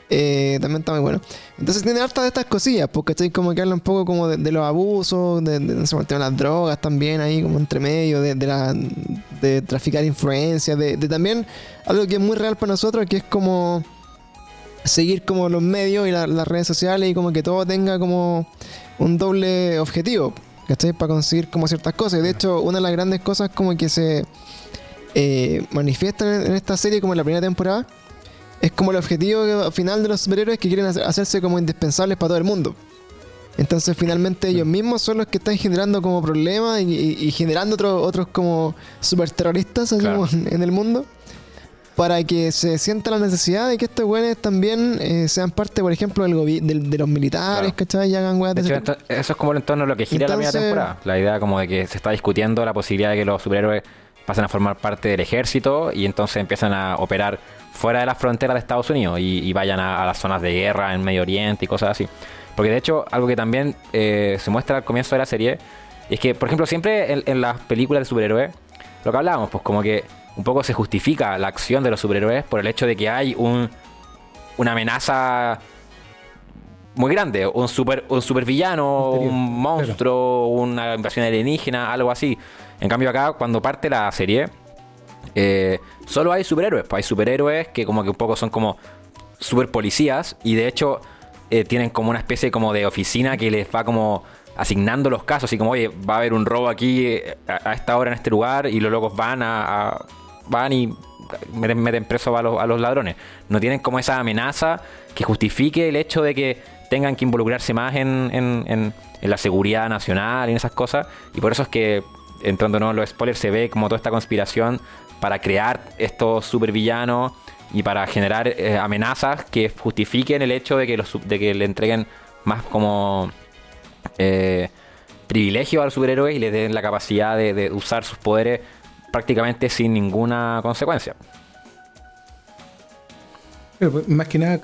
Eh, también está muy bueno. Entonces tiene hartas de estas cosillas, porque estoy como que habla un poco como de, de los abusos, de, de, de las drogas también ahí como entre medio, de, de, la, de traficar influencias, de, también algo que es muy real para nosotros, que es como seguir como los medios y la- las redes sociales y como que todo tenga como un doble objetivo, ¿cachai? Para conseguir como ciertas cosas. Y de hecho, una de las grandes cosas como que se eh, manifiestan en esta serie como en la primera temporada es como el objetivo final de los superhéroes que quieren hacer- hacerse como indispensables para todo el mundo. Entonces finalmente ellos mismos son los que están generando como problemas y, y- y generando otros otros como super terroristas así Claro. como en, el mundo para que se sienta la necesidad de que estos güeyes también eh, sean parte, por ejemplo, del del- de los militares, Claro. ¿cachai? Y hagan weas De de hecho, ese eso es como el entorno de lo que gira la primera temporada. La idea como de que se está discutiendo la posibilidad de que los superhéroes pasen a formar parte del ejército y entonces empiezan a operar fuera de las fronteras de Estados Unidos y, y vayan a, a las zonas de guerra en Medio Oriente y cosas así. Porque de hecho, algo que también eh, se muestra al comienzo de la serie es que, por ejemplo, siempre en, en las películas de superhéroes, lo que hablábamos, pues como que un poco se justifica la acción de los superhéroes por el hecho de que hay un, una amenaza muy grande, un super, un supervillano, un monstruo, una invasión alienígena, algo así. En cambio acá, cuando parte la serie, eh, solo hay superhéroes. Pues hay superhéroes que como que un poco son como super policías y de hecho eh, tienen como una especie como de oficina que les va como asignando los casos, así como, oye, va a haber un robo aquí eh, a, esta hora en este lugar y los locos van a, van y meten, meten preso a los, a los ladrones. No tienen como esa amenaza que justifique el hecho de que tengan que involucrarse más en- en la seguridad nacional y en esas cosas. Y por eso es que, entrando en los spoilers, se ve como toda esta conspiración para crear estos supervillanos y para generar eh, amenazas que justifiquen el hecho de que, los, de que le entreguen más como eh, privilegio a los superhéroes y les den la capacidad de, usar sus poderes prácticamente sin ninguna consecuencia. Pero, pues, más que nada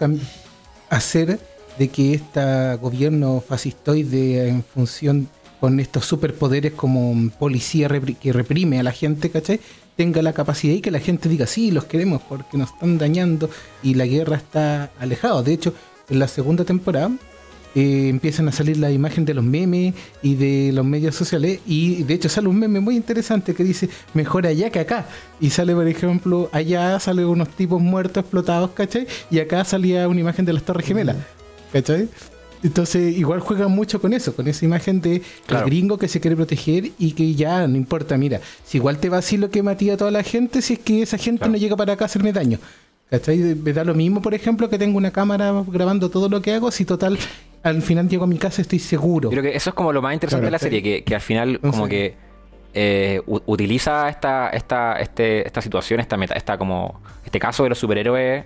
hacer de que este gobierno fascistoide en función con estos superpoderes como policía que reprime a la gente, ¿cachai? Tenga la capacidad y que la gente diga, sí, los queremos porque nos están dañando y la guerra está alejada. De hecho, en la segunda temporada eh, empiezan a salir la imagen de los memes y de los medios sociales y de hecho sale un meme muy interesante que dice mejor allá que acá y sale por ejemplo allá sale unos tipos muertos explotados ¿cachai? y acá salía una imagen de las torres gemelas ¿cachai? Entonces igual juegan mucho con eso con esa imagen de Claro. el gringo que se quiere proteger y que ya no importa mira si igual te vacilo que matí a toda la gente si es que esa gente Claro. no llega para acá a hacerme daño ¿Cachai? Me da lo mismo, por ejemplo, que tengo una cámara grabando todo lo que hago, si total al final llego a mi casa estoy seguro. Creo que eso es como lo más interesante Claro, de la serie, que, que al final como que eh, utiliza esta, esta, este, esta situación, esta meta, esta como este caso de los superhéroes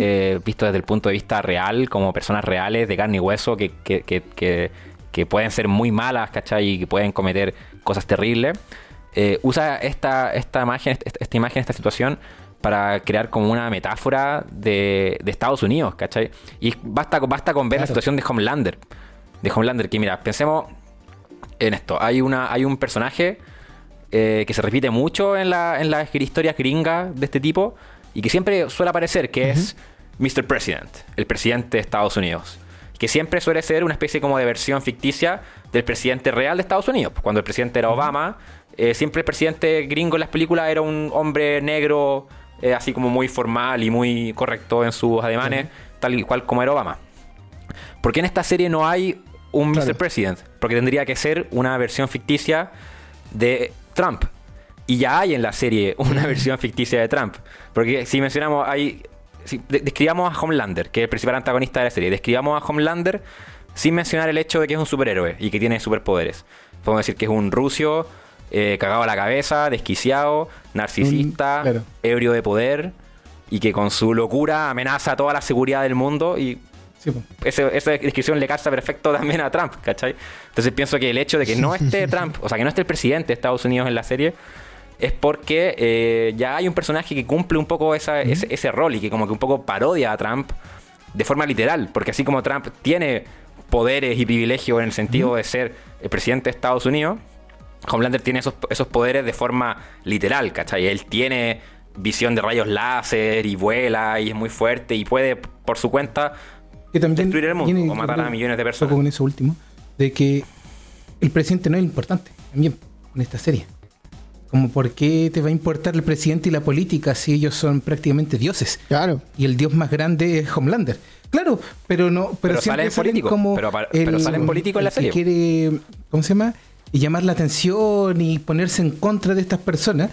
Eh, visto desde el punto de vista real, como personas reales de carne y hueso que, que, que, que- pueden ser muy malas, ¿cachai? Y que pueden cometer cosas terribles. Eh, usa esta, esta imagen, esta, esta imagen, esta situación para crear como una metáfora de, de Estados Unidos, ¿cachai? Y basta, con- basta con ver la situación de Homelander. De Homelander, que mira, pensemos en esto. Hay, una, hay un personaje eh, que se repite mucho en, la, en las historias gringas de este tipo y que siempre suele aparecer, que es Mr. President, el presidente de Estados Unidos. Que siempre suele ser una especie como de versión ficticia del presidente real de Estados Unidos. Cuando el presidente era Obama, eh, siempre el presidente gringo en las películas era un hombre negro, eh, así como muy formal y muy correcto en sus ademanes, tal y cual como era Obama. ¿por qué en esta serie no hay un Claro. Mr. President? Porque tendría que ser una versión ficticia de Trump. Y ya hay en la serie *laughs* una versión ficticia de Trump. Porque si mencionamos, hay. Si de- describamos a Homelander, que es el principal antagonista de la serie. Describamos a Homelander sin mencionar el hecho de que es un superhéroe y que tiene superpoderes. Podemos decir que es un rucio, eh, cagado a la cabeza, desquiciado, narcisista, Mm, claro. ebrio de poder y que con su locura amenaza toda la seguridad del mundo y Sí, po. ese- esa descripción le calza perfecto también a Trump, ¿cachai? Entonces pienso que el hecho de que no *laughs* esté Trump, o sea, que no esté el presidente de Estados Unidos en la serie, es porque eh, ya hay un personaje que cumple un poco esa- ese, ese rol y que como que un poco parodia a Trump de forma literal, porque así como Trump tiene poderes y privilegios en el sentido de ser el presidente de Estados Unidos, Homelander tiene esos, esos poderes de forma literal, ¿cachai? Él tiene visión de rayos láser y vuela y es muy fuerte y puede por su cuenta que también destruir el mundo o matar a millones de personas. con eso último, de que el presidente no es importante también en esta serie. Como por qué te va a importar el presidente y la política si ellos son prácticamente dioses. Claro. Y el dios más grande es Homelander. Claro, pero no, pero, Pero siempre salen salen políticos, como pero salen políticos en la el que serie. quiere, ¿cómo se llama? Y llamar la atención y ponerse en contra de estas personas.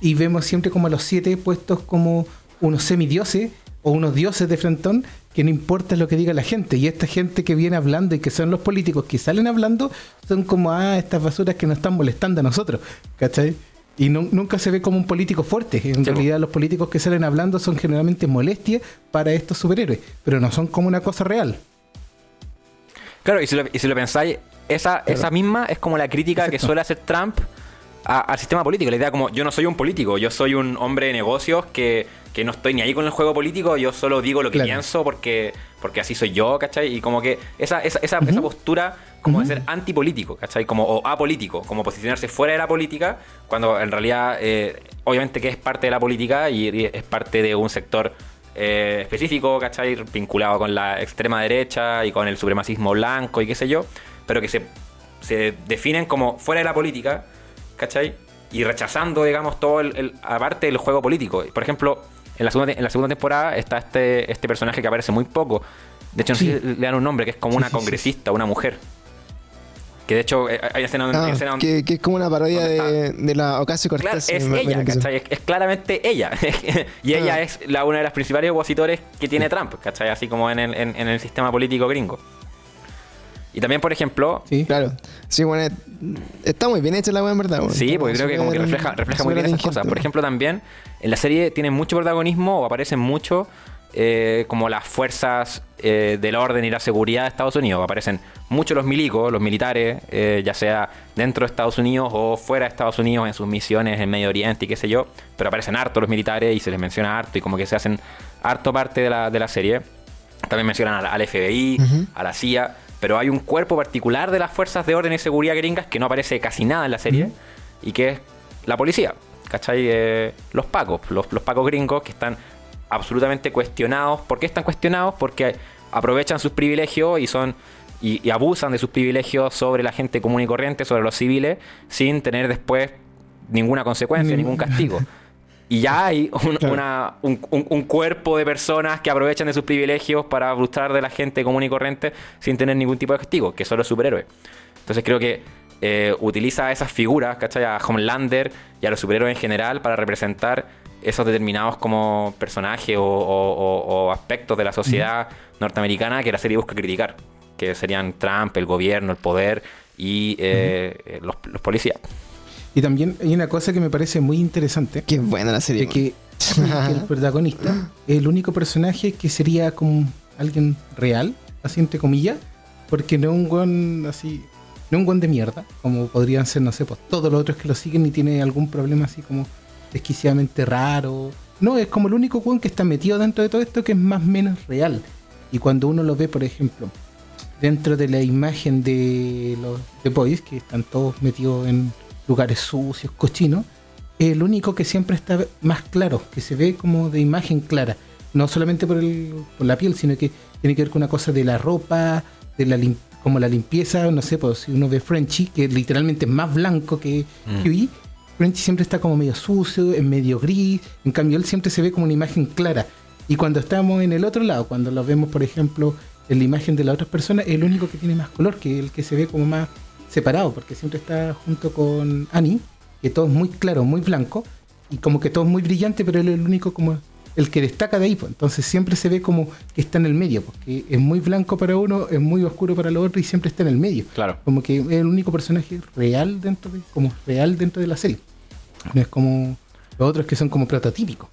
Y vemos siempre como a los siete puestos como unos semidioses o unos dioses de frentón que no importa lo que diga la gente. Y esta gente que viene hablando y que son los políticos que salen hablando son como, ah, estas basuras que nos están molestando a nosotros. ¿Cachai? Y nu- nunca se ve como un político fuerte. En Sí, realidad los políticos que salen hablando son generalmente molestias para estos superhéroes, pero no son como una cosa real. Claro, y si lo, y si lo pensáis, esa, esa misma es como la crítica que suele hacer Trump a- al sistema político. La idea como, yo no soy un político, yo soy un hombre de negocios que, que no estoy ni ahí con el juego político, yo solo digo lo que Claro. pienso porque, porque así soy yo, ¿cachai? Y como que esa, esa, esa, esa postura como de ser antipolítico, ¿cachai? Como, o apolítico, como posicionarse fuera de la política, cuando en realidad, eh, obviamente que es parte de la política y, y es parte de un sector eh, específico, ¿cachai? Vinculado con la extrema derecha y con el supremacismo blanco y qué sé yo, pero que se, se definen como fuera de la política, ¿cachai? Y rechazando, digamos, todo el, el- aparte del juego político. Por ejemplo, en la segunda, en la segunda temporada está este, este personaje que aparece muy poco. De hecho, no Sí. sé si le dan un nombre, que es como una congresista, una mujer. Que de hecho eh, hay escena, Ah, hay escena donde- que, que es como una parodia ¿Dónde de, de la Ocasio Claro, Cortez. es me- me ella. ¿cachai? Es, es claramente ella. *laughs* y ella Ah. es la, una de las principales opositores que tiene Trump, ¿cachai? Así como en el, en- en el sistema político gringo. Y también, por ejemplo, Sí. Claro. Sí, bueno, está muy bien hecha la weá, en verdad. weón. Sí, porque creo que como que refleja, refleja muy bien esas cosas. Por ejemplo, también en la serie tienen mucho protagonismo o aparecen mucho eh, como las fuerzas eh, del orden y la seguridad de Estados Unidos. Aparecen mucho los milicos, los militares, eh, ya sea dentro de Estados Unidos o fuera de Estados Unidos en sus misiones en Medio Oriente y qué sé yo. Pero aparecen harto los militares y se les menciona harto y como que se hacen harto parte de la, de la serie. También mencionan al, al FBI, Ujú. a la CIA, pero hay un cuerpo particular de las fuerzas de orden y seguridad gringas que no aparece casi nada en la serie y que es la policía, ¿cachai? Eh, los pacos, los, los pacos gringos que están absolutamente cuestionados. ¿Por qué están cuestionados? Porque aprovechan sus privilegios y son y, y abusan de sus privilegios sobre la gente común y corriente, sobre los civiles, sin tener después ninguna consecuencia, ningún castigo. *laughs* Y ya hay un, Claro. una- un- un- un cuerpo de personas que aprovechan de sus privilegios para abusar de la gente común y corriente sin tener ningún tipo de castigo, que son los superhéroes. Entonces creo que eh, utiliza a esas figuras, ¿cachai? A Homelander y a los superhéroes en general para representar esos determinados como personajes o, o- o- o aspectos de la sociedad norteamericana que la serie busca criticar, que serían Trump, el gobierno, el poder y eh, eh, los, los policías. Y también hay una cosa que me parece muy interesante, Qué buena la serie. de que, que el *laughs* protagonista es el único personaje que sería como alguien real, así entre comillas, porque no es un guan así, no es un guan de mierda, como podrían ser, no sé, pues todos los otros que lo siguen y tiene algún problema así como desquiciadamente raro. No, es como el único guan que está metido dentro de todo esto que es más o menos real. Y cuando uno lo ve, por ejemplo, dentro de la imagen de los The Boys, que están todos metidos en lugares sucios, cochinos, el único que siempre está más claro, que se ve como de imagen clara. No solamente por, el, por la piel, sino que tiene que ver con una cosa de la ropa, de la lim- como la limpieza, no sé, pues si uno ve Frenchy, que literalmente es más blanco que Mm. Huey, Frenchy siempre está como medio sucio, es medio gris, en cambio él siempre se ve como una imagen clara. Y cuando estamos en el otro lado, cuando lo vemos, por ejemplo, en la imagen de la otra persona es el único que tiene más color, que el que se ve como más separado, porque siempre está junto con Annie, que todo es muy claro, muy blanco, y como que todo es muy brillante, pero él es el único como el que destaca de ahí, pues. entonces siempre se ve como que está en el medio, porque es muy blanco para uno, es muy oscuro para el otro y siempre está en el medio. Claro. Como que es el único personaje real dentro de, como real dentro de la serie. No es como los otros que son como prototípicos.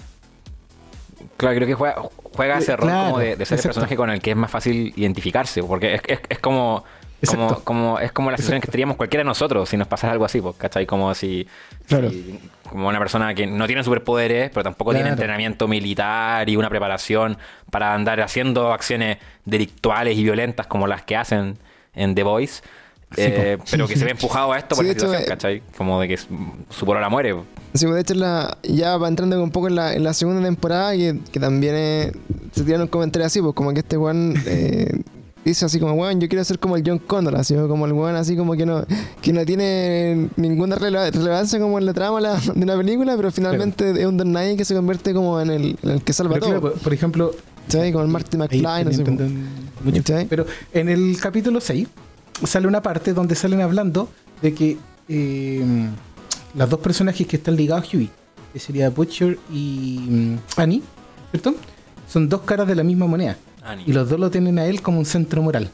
Claro, creo que juega, juega ese rol Claro, como de, de ser el personaje con el que es más fácil identificarse, porque es, es, es como, como, como es como la sensación que Exacto. tendríamos cualquiera de nosotros si nos pasara algo así, pues, ¿cachai? Como si, Claro. si- como una persona que no tiene superpoderes, pero tampoco tiene entrenamiento militar y una preparación para andar haciendo acciones delictuales y violentas como las que hacen en The Voice. eh, pero que se ve empujado a esto por Sí, la hecho, situación, eh, ¿cachai? Como de que su polola muere. Sí, pues, de hecho, la, ya va entrando un poco en la, en la segunda temporada, que, que también eh, se tiran un comentario así, pues como que este weón eh, dice así como, weón, yo quiero ser como el John Connor, así como el weón así como que no, que no tiene ninguna rele- relevancia como en la trama la- de una película, pero finalmente es un Don que se convierte como en el, en el que salva todo. claro, por, ejemplo, ¿Sabes? Como el Marty McFly, no sé. mucho-. Pero en el capítulo 6 sale una parte donde salen hablando de que eh, las dos personajes que están ligados a Huey, que sería Butcher y mm, Annie, ¿cierto? Son dos caras de la misma moneda. Y los dos lo tienen a él como un centro moral.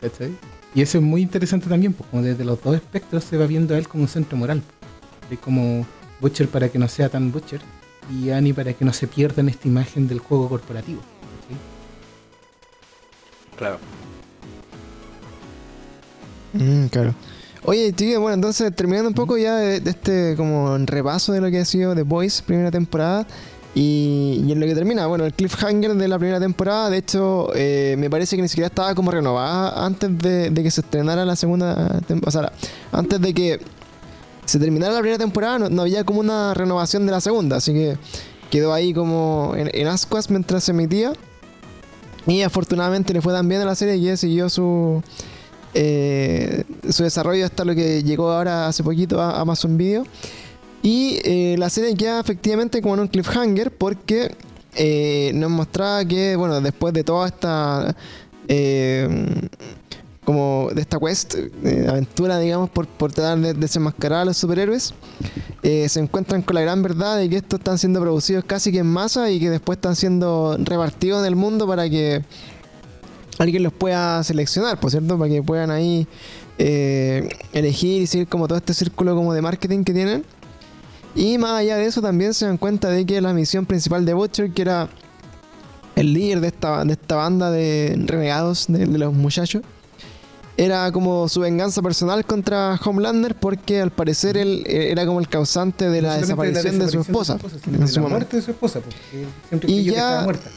¿cachai? Y eso es muy interesante también, pues, como desde los dos espectros se va viendo a él como un centro moral. Es como Butcher para que no sea tan Butcher y Annie para que no se pierda en esta imagen del juego corporativo. Claro. Mm, claro. Oye, chiquillos, bueno, entonces terminando un poco ya de, de este como repaso de lo que ha sido The Boys primera temporada y, y en lo que termina, bueno, el cliffhanger de la primera temporada, de hecho, eh, me parece que ni siquiera estaba como renovada antes de, que se estrenara la segunda o sea, antes de que se terminara la primera temporada no, no había como una renovación de la segunda, así que quedó ahí como en, en ascuas mientras se emitía y afortunadamente le fue tan bien a la serie que siguió su eh, su desarrollo hasta lo que llegó ahora hace poquito a Amazon Video. Y eh, la serie queda efectivamente como en un cliffhanger porque eh, nos mostraba que, bueno, después de toda esta. eh, como de esta quest, eh, aventura, digamos, por, por tratar de desenmascarar a los superhéroes, se encuentran con la gran verdad de que estos están siendo producidos casi que en masa y que después están siendo repartidos en el mundo para que alguien los pueda seleccionar, por cierto, para que puedan ahí elegir y seguir como todo este círculo como de marketing que tienen. Y más allá de eso también se dan cuenta de que la misión principal de Butcher, que era el líder de esta, de esta banda de renegados de, de los muchachos, era como su venganza personal contra Homelander porque al parecer él eh, era como el causante de la desaparición de su esposa. en de su la muerte de su esposa, porque siempre Y creyó que ya- estaba muerta.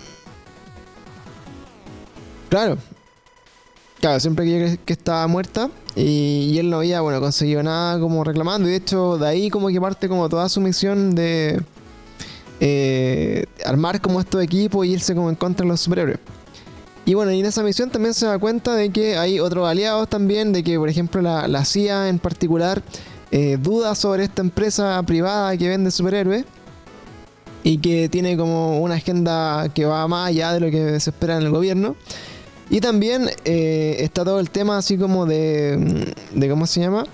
Claro. Claro, siempre que, que estaba muerta y, él no había, bueno, conseguido nada como reclamando. Y de hecho, de ahí como que parte como toda su misión de eh, armar como estos equipos y irse como en contra de los superhéroes. Y bueno, en esa misión también se da cuenta de que hay otros aliados también, de que por ejemplo la, la CIA en particular eh, duda sobre esta empresa privada que vende superhéroes y que tiene como una agenda que va más allá de lo que se espera en el gobierno. Y también eh, está todo el tema así como de, de ¿cómo se llama?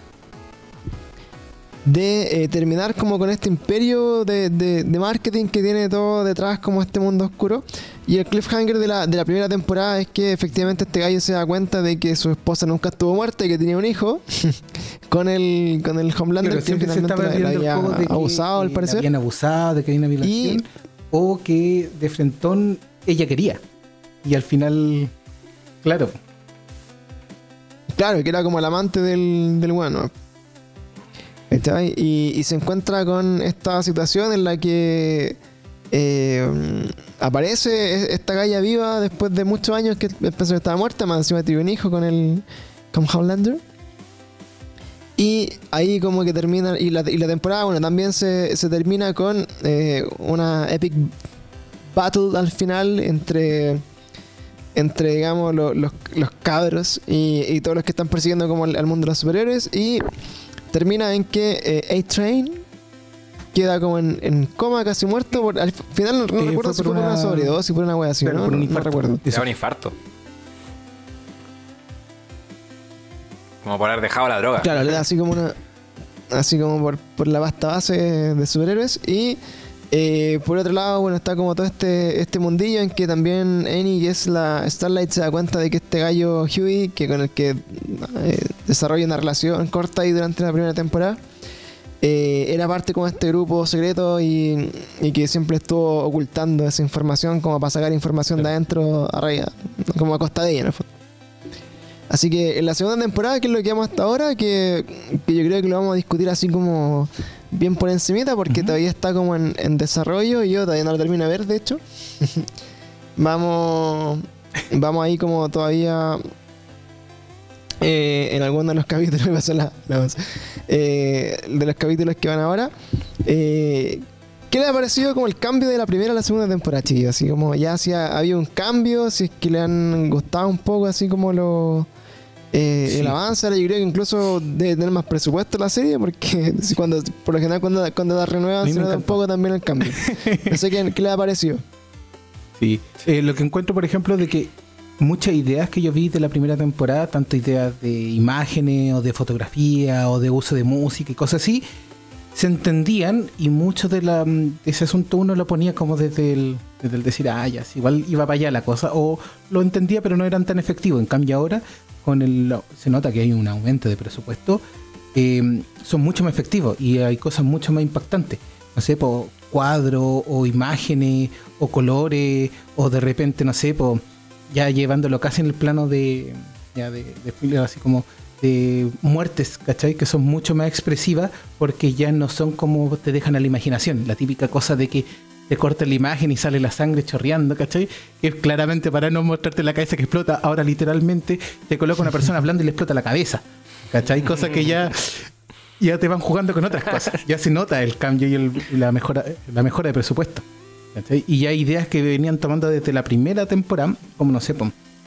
De eh, terminar como con este imperio de, de- de marketing que tiene todo detrás como este mundo oscuro. Y el cliffhanger de la, de la primera temporada es que efectivamente este gallo se da cuenta de que su esposa nunca estuvo muerta y que tenía un hijo *laughs* con el, con el Homelander Claro, que finalmente la, la había que, abusado al parecer. Habían abusado, de que había una violación. O que de frentón ella quería. Y al final, claro, Claro, que era como el amante del, del bueno. Y, y se encuentra con esta situación en la que eh, aparece es- esta galla viva después de muchos años que pensó que estaba muerta, más encima tiene un hijo con el con Homelander. Y ahí como que termina, y la, y la temporada, bueno, también se, se termina con eh, una epic battle al final entre entre, digamos, los, los, cabros y, y, todos los que están persiguiendo como al, mundo de los superiores. Y termina en que eh, A-Train queda como en, en, coma, casi muerto. Al final no, eh, recuerdo si fue por una, una sobredosis, por una wea así, ¿no? Por un infarto. No recuerdo. Era un infarto. Como por haber dejado la droga. Claro, le da así como una. Así como por, por la vasta base de superhéroes. Y eh, por otro lado, bueno, está como todo este, este mundillo en que también Annie, que es la Starlight, se da cuenta de que este gallo Huey, que con el que eh, desarrolla una relación corta ahí durante la primera temporada, eh, era parte como de este grupo secreto y, y que siempre estuvo ocultando esa información como para sacar información de adentro arriba, como a costa de ella en el fondo. Así que en la segunda temporada, que es lo que vamos hasta ahora, que, que yo creo que lo vamos a discutir así como bien por encimita, porque todavía está como en, en desarrollo y yo todavía no lo termino de ver, de hecho. *laughs* vamos, vamos ahí como todavía eh, en algunos de los capítulos, *laughs* me pasó la- la voz. Eh, de los capítulos que van ahora. Eh, ¿Qué le ha parecido como el cambio de la primera a la segunda temporada, chiquillos? Así como ya si ha, ha habido un cambio, si es que le han gustado un poco así como lo... eh, Sí. El avance, yo creo que incluso debe tener más presupuesto la serie, porque *laughs* cuando, por lo general cuando, cuando la renuevan se nota un poco también el cambio. *laughs* No sé qué, qué le ha parecido. Sí. Eh, lo que encuentro, por ejemplo, de que muchas ideas que yo vi de la primera temporada, tanto ideas de imágenes o de fotografía o de uso de música y cosas así, se entendían y mucho de, la, de ese asunto uno lo ponía como desde el, desde el decir, ah, ya, igual iba para allá la cosa, o lo entendía pero no eran tan efectivos. En cambio ahora, con el, se nota que hay un aumento de presupuesto, eh, son mucho más efectivos y hay cosas mucho más impactantes. No sé, por cuadros o imágenes o colores o de repente, no sé, po, ya llevándolo casi en el plano de, ya de, de- así como de muertes, ¿cachai? Que son mucho más expresivas porque ya no son como te dejan a la imaginación. La típica cosa de que te corta la imagen y sale la sangre chorreando, ¿cachai? Que es claramente para no mostrarte la cabeza que explota. Ahora literalmente te coloca una persona hablando y le explota la cabeza, ¿cachai? Cosa que ya ya te van jugando con otras cosas. Ya se nota el cambio y, el- y la mejora la mejora de presupuesto. ¿cachai? Y ya ideas que venían tomando desde la primera temporada, como no sé,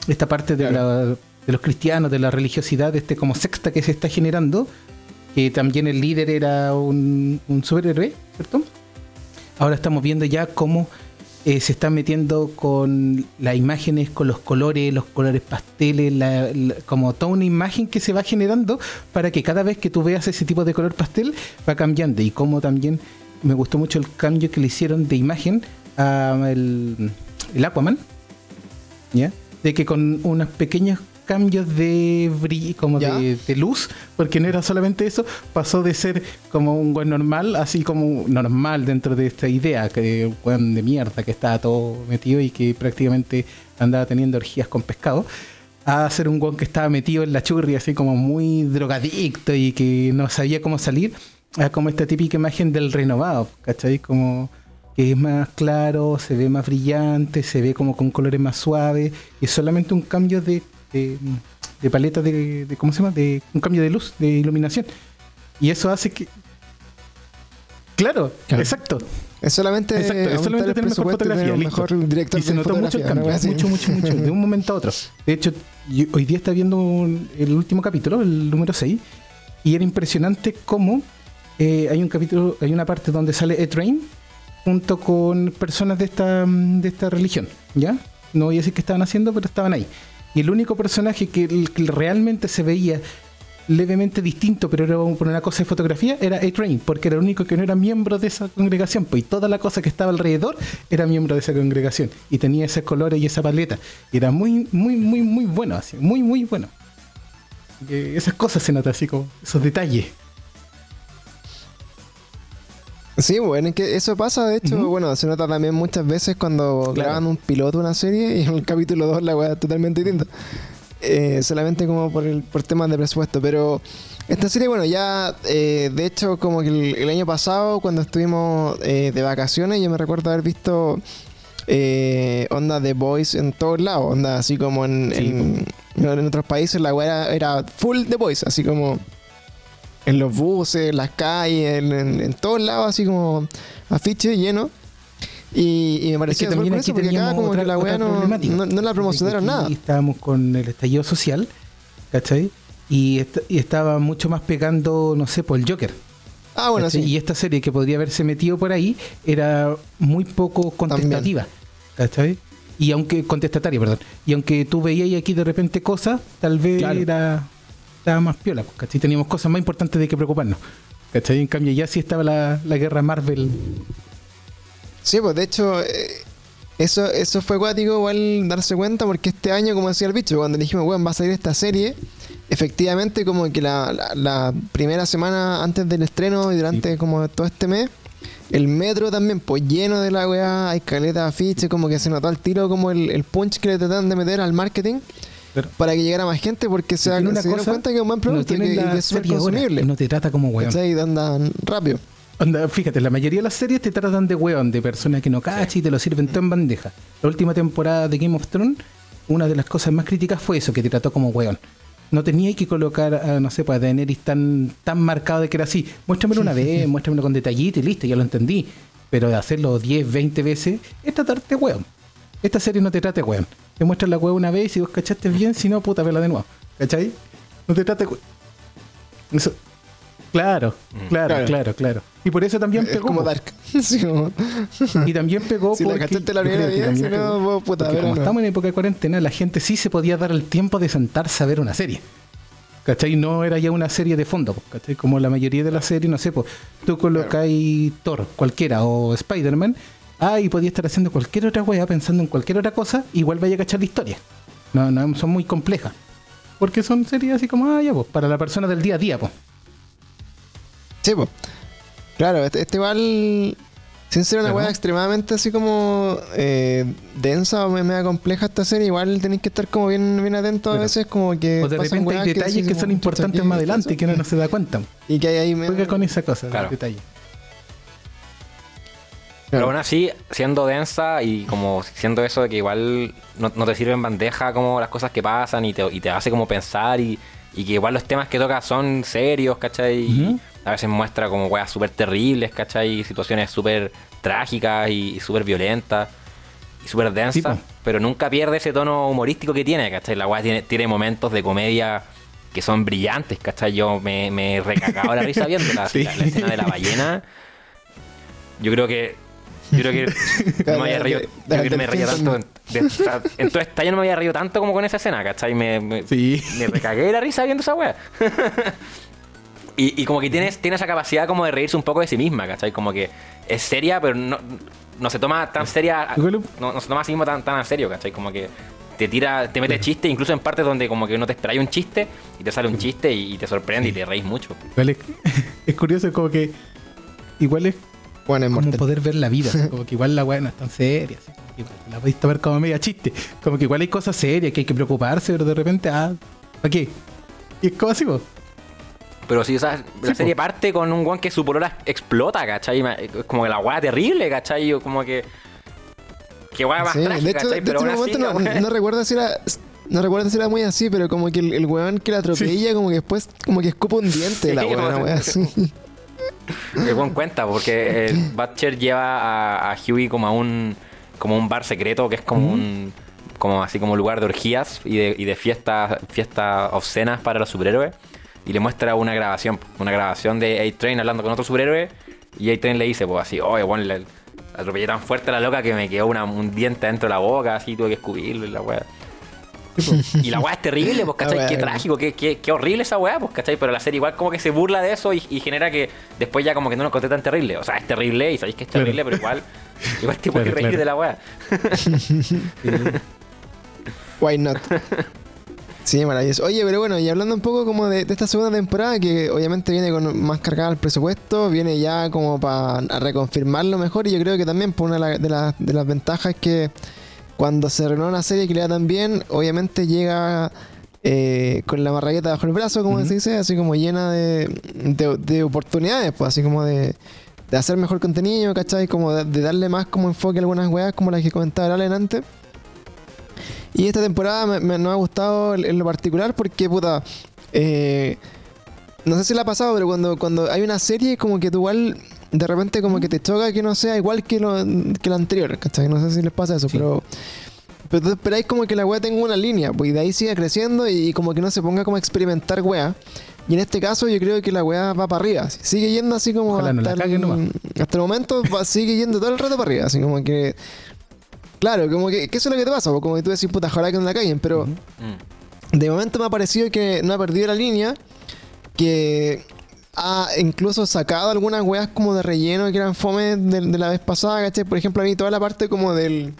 esta parte de, la- de los cristianos, de la religiosidad, este como sexta que se está generando, que también el líder era un, un superhéroe, ¿cierto? Ahora estamos viendo ya cómo eh, se están metiendo con las imágenes, con los colores, los colores pasteles, como toda una imagen que se va generando para que cada vez que tú veas ese tipo de color pastel va cambiando. Y como también me gustó mucho el cambio que le hicieron de imagen a el, el Aquaman, ¿ya? De que con unos pequeños cambios de brillo, como de, de luz, porque no era solamente eso, pasó de ser como un buen normal, así como normal dentro de esta idea, que un buen de mierda que estaba todo metido y que prácticamente andaba teniendo orgías con pescado, a ser un guan que estaba metido en la churri, así como muy drogadicto y que no sabía cómo salir, a como esta típica imagen del renovado, ¿cachai? Como que es más claro, se ve más brillante, se ve como con colores más suaves, y es solamente un cambio de, de, de paleta de, de- ¿cómo se llama? De un cambio de luz, de iluminación. Y eso hace que... Claro, Claro. exacto. Es solamente, Exacto, es solamente tener mejor tener fotografía. listo. mejor director y se notó mucho el cambio, mucho, mucho, mucho, de un *laughs* momento a otro. De hecho, yo hoy día está viendo un- el último capítulo, el número 6, y era impresionante cómo eh, hay un capítulo, hay una parte donde sale E-Train junto con personas de esta, de esta religión, ¿ya? No voy a decir qué estaban haciendo, pero estaban ahí. Y el único personaje que, realmente se veía levemente distinto, pero era por una cosa de fotografía, era A-Train, porque era el único que no era miembro de esa congregación, pues y toda la cosa que estaba alrededor era miembro de esa congregación y tenía esos colores y esa paleta. Y era muy, muy, muy, muy bueno, así, muy, muy bueno. Esas cosas se notan así como esos detalles. Sí, bueno, es que eso pasa, de hecho, bueno, se nota también muchas veces cuando Claro. graban un piloto una serie y en el capítulo 2 la weá es totalmente distinta. Eh, solamente como por, el, por temas de presupuesto, pero esta serie, bueno, ya, eh, de hecho, como que el, el año pasado, cuando estuvimos eh, de vacaciones, yo me recuerdo haber visto eh, onda de Boys en todos lados, onda así como en, Sí, en, en otros países la weá era, era full de Boys, así como en los buses, en las calles, en, en- en todos lados, así como afiches llenos. Y, y me pareció Es que también aquí porque acá como otra, que la weá no, no, no la promocionaron nada. Estábamos con el estallido social, ¿cachai? Y, est- y estaba mucho más pegando, no sé, por el Joker. Ah, bueno, ¿cachai? sí. Y esta serie que podría haberse metido por ahí era muy poco contestativa, ¿cachai? Y aunque, contestataria, perdón. Y aunque tú veías aquí de repente cosas, tal vez Claro. era estaba más piola, pues, ¿cachai? Teníamos cosas más importantes de que preocuparnos. ¿Cachai? En cambio, ya sí estaba la, la guerra Marvel. Sí, pues de hecho, eh, eso, eso fue cuático igual darse cuenta porque este año, como decía el bicho, cuando dijimos, weón, va a salir esta serie, efectivamente como que la, la- la primera semana antes del estreno y durante como todo este mes, el metro también, pues lleno de la weá, hay caleta afiche, como que se notó al tiro como el, el punch que le tratan de meter al marketing Pero- para que llegara más gente porque se, se una dieron cosa, cuenta que es un buen no producto tienen y que es súper consumible. no te trata como weón. Y andan rápido. Onda, fíjate, la mayoría de las series te tratan de weón, de personas que no cachan y te lo sirven todo en bandeja. La última temporada de Game of Thrones, una de las cosas más críticas fue eso, que te trató como weón. No tenía que colocar, a, no sé, pues a Daenerys tan, tan marcado de que era así. Muéstramelo una vez, muéstramelo con detallito y listo, ya lo entendí. Pero de hacerlo 10, 20 veces es tratarte weón. Esta serie no te trate weón. Te muestran la weón una vez y si vos cachaste bien, si no, puta, vela de nuevo. ¿Cachai? No te trate weón. Eso. Claro, claro, Claro. claro, claro. Y por eso también Es pegó. como po. Dark. *laughs* Sí, como- Y también pegó Si la porque cachaste la primera vez, si no, vos, puta, verlo, como no. estamos en época de cuarentena, la gente sí se podía dar el tiempo de sentarse a ver una serie. ¿Cachai? No era ya una serie de fondo, ¿cachai? Como la mayoría de las series, no sé, pues tú colocáis Thor, cualquiera, o Spider-Man, ah, y podías estar haciendo cualquier otra wea, pensando en cualquier otra cosa, igual vaya a cachar la historia. No, no, son muy complejas. Porque son series así como, ah, ya, pues, para la persona del día a día, pues. Sí, po. Claro, este, este igual. Sin ser una Claro. weá extremadamente así como eh, densa o me- media compleja esta serie, igual tenéis que estar como bien, bien atentos a veces, como que. O de repente hay detalles que como, son "Chucha, importantes ¿qué más adelante eso?". y que uno no se da cuenta. Y que hay ahí. Juega con esa cosa, Claro. el detalle. Pero aún así, siendo densa y como siendo eso de que igual no, no te sirve en bandeja como las cosas que pasan y te, y te hace como pensar y, y que igual los temas que toca son serios, ¿cachai? Ujú. a veces muestra como weas súper terribles, ¿cachai? Y situaciones súper trágicas y, y súper violentas y súper densas, Sí, pero nunca pierde ese tono humorístico que tiene, ¿cachai? La wea tiene, tiene momentos de comedia que son brillantes, ¿cachai? Yo me, me he recagado la risa viendo la, *laughs* Sí. la- la escena de la ballena. Yo creo que. Yo creo que *laughs* no me había reído. Yo creo que me reía tanto. En, de- en este año no me había reído tanto como con esa escena, ¿cachai? Me, me, Sí. me recagué la risa viendo esa wea. *laughs* y, y como que tiene, tiene esa capacidad como de reírse un poco de sí misma, ¿cachai? Como que es seria, pero no, no se toma tan seria. No, no se toma a sí mismo tan, tan en serio, ¿cachai? Como que te tira, te mete chiste, incluso en partes donde como que no te esperáis un chiste y te sale un chiste y, y te sorprende y te reís mucho. Igual es, *laughs* es curioso, como que igual es Bueno, es como mortal. poder ver la vida, *laughs* como que igual la weá no es tan seria, así como que igual la podéis tomar como media chiste, como que igual hay cosas serias que hay que preocuparse, pero de repente, ah, ¿para qué? Y es como así, vos. Pero sí, o sea, la serie po. parte con un guan que su polola explota, ¿cachai? Es como que la weá terrible, ¿cachai? O como que. Que weá más Sí, trágica, de hecho, ¿cachai? de Pero hecho, en aún un así, no, no recuerdo si era. No recuerdo si era muy así, pero como que el, el weón que la atropella, como que después, como que escupa un diente de la Sí, weá, weá así. *laughs* El buen cuenta, porque el Butcher lleva a, a Huey como a un. como un bar secreto que es como un. como así como lugar de orgías y de, y de fiestas, fiestas obscenas para los superhéroes. Y le muestra una grabación, una grabación de A-Train hablando con otro superhéroe. Y A-Train le dice, pues así, oye, bueno, le, atropellé tan fuerte a la loca que me quedó una- un diente dentro de la boca, así tuve que escupirlo y la weá. Y la weá es terrible, pues, ¿cachai? La Qué trágico, qué, qué, qué horrible esa weá, pues, ¿cachai? Pero la serie igual como que se burla de eso y, y genera que después ya como que no lo encontré tan terrible. O sea, es terrible y sabéis que es Claro. terrible, pero igual, igual te puedes Claro, reír claro. de la weá. *laughs* Why not? Sí, maravilloso. Oye, pero bueno, y hablando un poco como de, de esta segunda temporada, que obviamente viene con más cargada el presupuesto, viene ya como para reconfirmarlo mejor, y yo creo que también por una de, la- de las- de las ventajas es que cuando se renueva una serie que le da tan bien, obviamente llega eh, con la marraqueta bajo el brazo, como Ujú. se dice, así como llena de, de- de oportunidades, pues así como de, de hacer mejor contenido, ¿cachai? Como de, de darle más como enfoque a algunas weas, como las que comentaba Allen antes. Y esta temporada me, me- ha gustado en, en lo particular porque, puta, eh, no sé si la ha pasado, pero cuando, cuando hay una serie como que tú igual de repente como que te choca que no sea igual que, lo, que la anterior, ¿cachai? No sé si les pasa eso, Sí. pero... Pero tú esperáis como que la wea tenga una línea, pues y de ahí siga creciendo y, como que no se ponga como a experimentar wea. Y en este caso yo creo que la wea va para arriba. Sigue yendo así como Ojalá no la hasta, el, nomás. hasta el momento va- sigue yendo todo el rato para arriba. Así como que... Claro, como que, que eso es lo que te pasa, pues, como que tú decís, puta, ojalá que no la caguen, pero... De momento me ha parecido que no ha perdido la línea, que ha incluso sacado algunas weas como de relleno que eran fome de, la vez pasada, ¿cachai? Por ejemplo, a mí toda la parte como del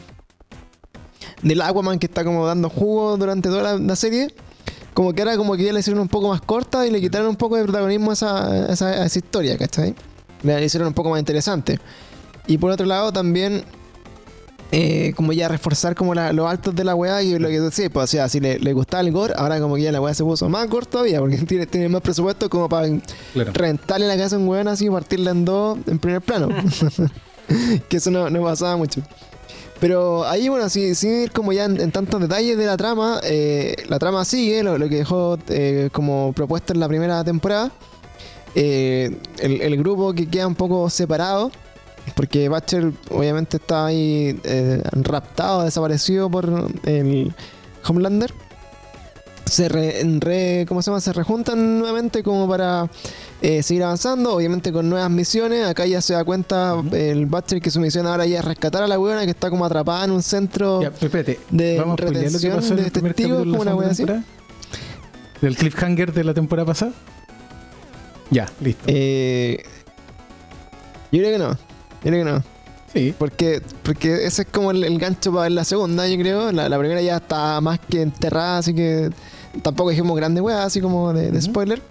del Aquaman que está como dando jugo durante toda la, la serie, como que era como que ya le hicieron un poco más corta y le quitaron un poco de protagonismo a esa, a esa, a esa historia, ¿cachai? Le hicieron un poco más interesante. Y por otro lado también, eh, como ya reforzar como la- los altos de la weá y lo que tú decías, pues o sea, si le, le gustaba el gore, ahora como que ya la weá se puso más corta todavía, porque *laughs* tiene, tiene más presupuesto como para Claro. rentarle la casa a un weón así y partirla en dos en primer plano. *laughs* que eso no, no pasaba mucho. Pero ahí, bueno, sí, sin ir como ya en, en tantos detalles de la trama, eh, la trama sigue, lo, lo que dejó eh, como propuesto en la primera temporada. Eh, el, el grupo que queda un poco separado, porque Batcher obviamente está ahí eh, raptado, desaparecido por el Homelander. Se re, ¿cómo se llama? Se rejuntan nuevamente como para eh, seguir avanzando, obviamente con nuevas misiones. Acá ya se da cuenta el Batcher que su misión ahora ya es rescatar a la weona que está como atrapada en un centro. Ya, espérate. de Vamos retención pasó de testigos, como una wea así. Del cliffhanger de la temporada pasada. Ya, listo. Eh, yo creo que no. Yo creo que no. sí. Porque, porque ese es como el, el gancho para ver la segunda, yo creo. La, la primera ya está más que enterrada, así que tampoco dijimos grande weá, así como de, spoiler.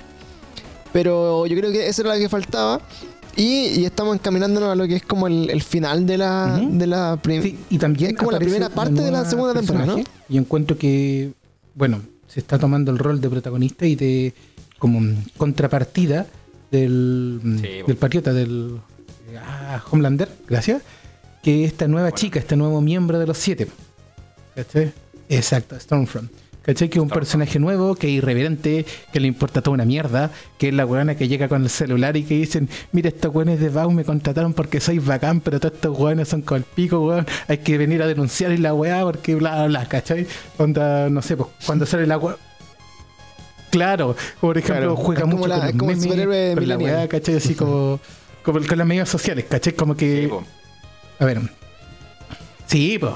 Pero yo creo que esa era la que faltaba. Y, y estamos encaminándonos a lo que es como el, el final de la, Ujú. de la Sí, y también Es como la primera parte de la segunda temporada, ¿no? Y encuentro que, bueno, se está tomando el rol de protagonista y de como contrapartida del, Sí, del patriota, del ah, Homelander, gracias, que esta nueva chica, este nuevo miembro de los siete. ¿Cachai? Exacto, Stormfront. ¿Cachai? Que es un Stormfront. personaje nuevo, que es irreverente, que le importa toda una mierda, que es la weona que llega con el celular y que dicen, mira, estos weones de BAU me contrataron porque soy bacán, pero todos estos weones son con el pico, weón, hay que venir a denunciar y la weá porque bla, bla, bla, ¿cachai? Onda, no sé, pues cuando sale la weá... Claro, por ejemplo, Claro, juega es mucho la- con es los como el superhéroe la weá, ¿cachai? Así como, *laughs* como con las medidas sociales, ¿cachai? Como que... Sí, po. a ver... Sí, pues.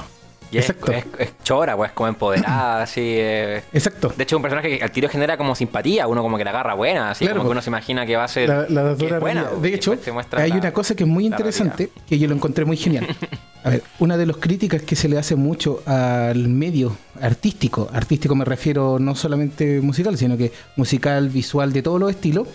Y es, Exacto. es, es chora, pues, como empoderada, *clears throat* así. eh. Exacto. De hecho, un personaje que al tiro genera como simpatía, uno como que la agarra buena, así Claro, como po. que uno se imagina que va a ser. La, la es buena. po, De hecho, hay la- una cosa que es muy interesante que yo lo encontré muy genial. *laughs* A ver, una de las críticas que se le hace mucho al medio artístico, artístico me refiero no solamente musical, sino que musical, visual, de todos los estilos,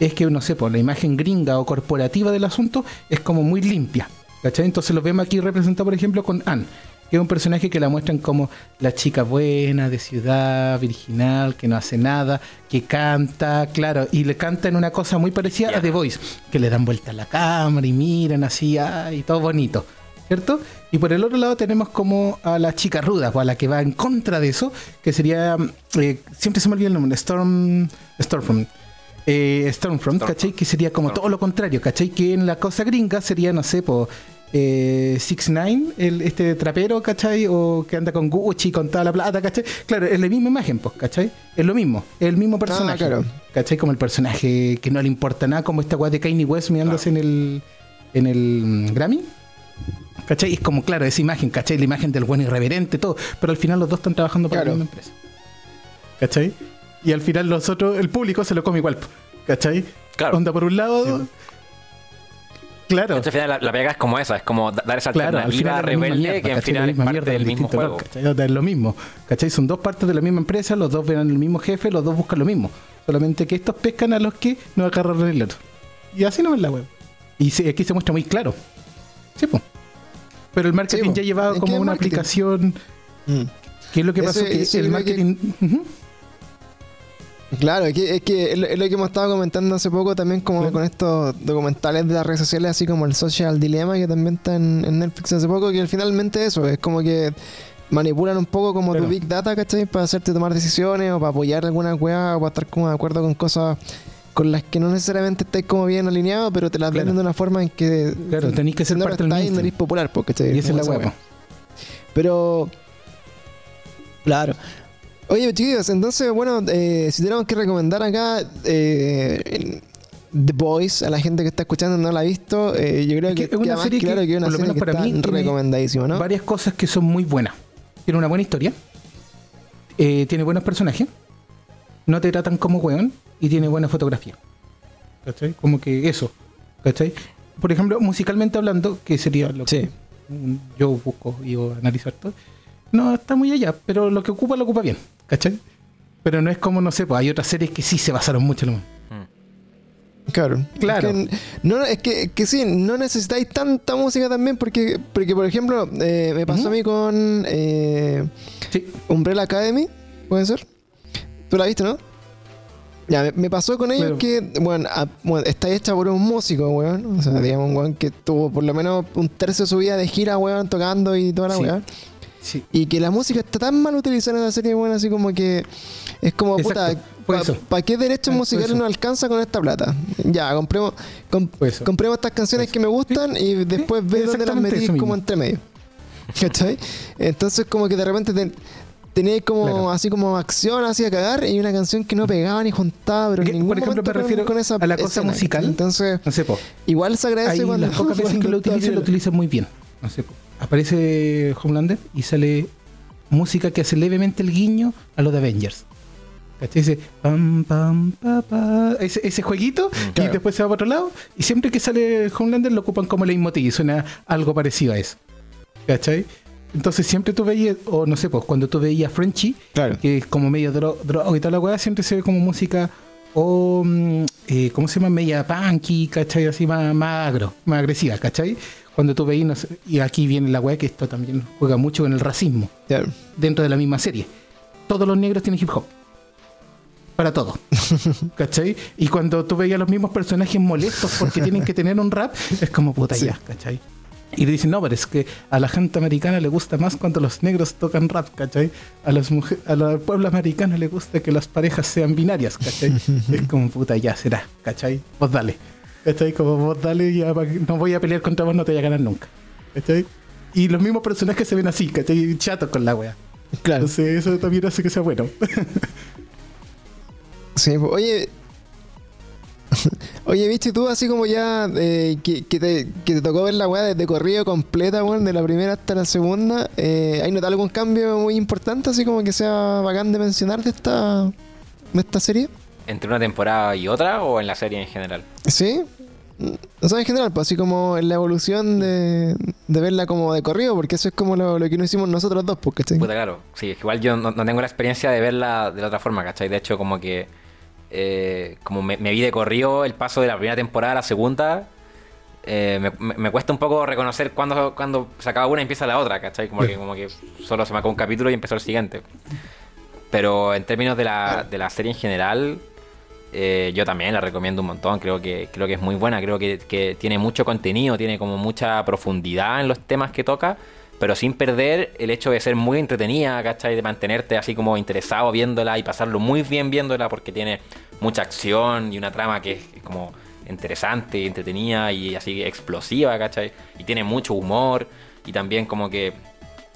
es que, no sé, por la imagen gringa o corporativa del asunto es como muy limpia. ¿Cachai? Entonces lo vemos aquí representado, por ejemplo, con Anne, que es un personaje que la muestran como la chica buena, de ciudad, virginal, que no hace nada, que canta, claro, y le canta en una cosa muy parecida a. The Voice, que le dan vuelta a la cámara y miran así, y todo bonito, ¿cierto? Y por el otro lado tenemos como a la chica ruda, o a la que va en contra de eso, que sería, eh, siempre se me olvida el nombre, Storm, Stormfront. Eh, Stormfront, Stormfront. ¿cachai? Que sería como todo lo contrario, ¿cachai? Que en la cosa gringa sería, no sé, por eh, Six Nine, el, este trapero, ¿cachai? O que anda con Gucci, con toda la plata, ¿cachai? Claro, es la misma imagen, pues, ¿cachai? Es lo mismo, es el mismo personaje. claro. ¿Cachai? Como el personaje que no le importa nada, como esta weá de Kanye West mirándose en el, en el mm, Grammy. ¿Cachai? Es como, claro, esa imagen, ¿cachai? La imagen del buen irreverente, todo. Pero al final los dos están trabajando para Claro. la misma empresa. ¿Cachai? Y al final los otros, el público se lo come igual, ¿cachai? Claro. Onda por un lado. Sí. Claro. Entonces, al final, la, la pega es como esa, es como da- dar esa Claro, al alternativa final es la misma rebelde mierda, que ¿cachai? final es parte mierda del mismo juego. lado, ¿cachai? Onda, Es lo mismo. ¿Cachai? Son dos partes de la misma empresa, los dos ven al mismo jefe, los dos buscan lo mismo. Solamente que estos pescan a los que no agarran el otro. Y así no es la web. Y se- aquí se muestra muy claro. Sí, po. Pero el marketing Sí, ya llevaba ¿En como una marketing? aplicación. Mm. ¿Qué es lo que pasó? Que el que- marketing. Claro, es que, es que es lo- que hemos estado comentando hace poco también como Claro. con estos documentales de las redes sociales, así como el Social Dilemma que también está en, en Netflix hace poco, que finalmente eso, es como que manipulan un poco como Claro. tu Big Data, ¿cachai? Para hacerte tomar decisiones o para apoyar alguna weá o para estar como de acuerdo con cosas con las que no necesariamente estáis como bien alineado, pero te las Claro. venden de una forma en que Claro, tenéis que ser no parte del eres popular, pues, ¿cachai? Y esa es la weá. Pero. Claro. Oye, chicos, entonces, bueno, eh, si tenemos que recomendar acá eh, The Boys a la gente que está escuchando y no la ha visto, eh, yo creo Es que, que es una serie que, claro que es una por lo serie menos que para está mí, recomendadísima, ¿no? Varias cosas que son muy buenas. Tiene una buena historia. eh, tiene buenos personajes, no te tratan como weón y tiene buena fotografía. ¿Cachai? Como que eso. ¿Cachai? Por ejemplo, musicalmente hablando, que sería lo que Sí. mm, yo busco y o analizar todo. No está muy allá, pero lo que ocupa lo ocupa bien. ¿Cachai? Pero no es como, no sé, pues hay otras series que sí se basaron mucho en lo mismo. Claro. Claro. Es que, no, es que, que sí, no necesitáis tanta música también porque, porque por ejemplo, eh, me pasó a mí con eh, Sí. Umbrella Academy, ¿puede ser? ¿Tú la viste, no? Ya, me, me pasó con ellos que, bueno, a- bueno, está hecha por un músico, weón. O sea, digamos, un weón que tuvo por lo menos un tercio de su vida de gira, weón, tocando y toda la Sí. weá. Sí. Y que la música está tan mal utilizada en la serie, weón, así como que es como, Exacto, puta, ¿para qué derechos por musicales nos alcanza con esta plata? Ya, compremos, com- Por eso. compremos estas canciones que me gustan y después ves dónde las metís mismo. como entre medio. ¿Cachai? Entonces como que de repente te, teníais como Claro. así como acción así a cagar y una canción que no pegaba ni juntaba, pero en Que, ningún por ejemplo, momento me refiero con esa a la cosa escena, musical. Entonces, No sé, po. igual se agradece Ahí cuando las pocas *laughs* veces que lo utilizan, lo utilizan muy bien. No sé, po. Aparece Homelander y sale música que hace levemente el guiño a los de Avengers. ¿Cachai? Dice pam, pam, pa, pa. Ese, ese jueguito y Claro. después se va para otro lado. Y siempre que sale Homelander lo ocupan como leitmotiv y suena algo parecido a eso. ¿Cachai? Entonces siempre tú veías, o no sé, pues cuando tú veías Frenchy, Claro. que es como medio dro- droga y toda la weá, siempre se ve como música o, mm, eh, ¿cómo se llama? Media punky, ¿cachai? Así más, más agro, más agresiva, ¿cachai? Cuando tú veías, no sé, y aquí viene la weá que esto también juega mucho con el racismo dentro de la misma serie. Todos los negros tienen hip hop. Para todo. *laughs* ¿Cachai? Y cuando tú veías los mismos personajes molestos porque tienen que tener un rap, es como puta Sí. ya, ¿cachai? Y le dicen, no, pero es que a la gente americana le gusta más cuando los negros tocan rap, ¿cachai? A los mujeres, a los pueblos americanos le gusta que las parejas sean binarias, ¿cachai? *laughs* es como puta ya, será, ¿cachai? Vos dale. ¿Cachai? Como vos dale, ya no voy a pelear contra vos, no te voy a ganar nunca. ¿Cachai? Y los mismos personajes se ven así, ¿cachai? Chatos con la wea. Claro. Entonces eso también hace que sea bueno. *laughs* Sí, pues, oye. *laughs* Oye, viste, tú así como ya eh, que, que te, que te tocó ver la weá desde corrido completa, weón, de la primera hasta la segunda, eh, ¿hay notado algún cambio muy importante, así como que sea bacán de mencionar de esta, de esta serie? ¿Entre una temporada y otra o en la serie en general? ¿Sí? O sea, en general, pues así como en la evolución de, de verla como de corrido, porque eso es como lo, lo que no hicimos nosotros dos, pues, ¿cachai? Puta, claro. Sí, es que igual yo no, no tengo la experiencia de verla de la otra forma, ¿cachai? De hecho, como que. eh, como me, me vi de corrido el paso de la primera temporada a la segunda. eh, me, me- me cuesta un poco reconocer cuándo, cuando se acaba una y empieza la otra, ¿cachai? Como que, como que solo se me acabó un capítulo y empezó el siguiente. Pero en términos de la, de la serie en general, eh, yo también la recomiendo un montón. Creo que, creo que es muy buena. Creo que, que tiene mucho contenido, tiene como mucha profundidad en los temas que toca. Pero sin perder el hecho de ser muy entretenida, ¿cachai? De mantenerte así como interesado viéndola y pasarlo muy bien viéndola porque tiene mucha acción y una trama que es como interesante, entretenida y así explosiva, ¿cachai? Y tiene mucho humor y también como que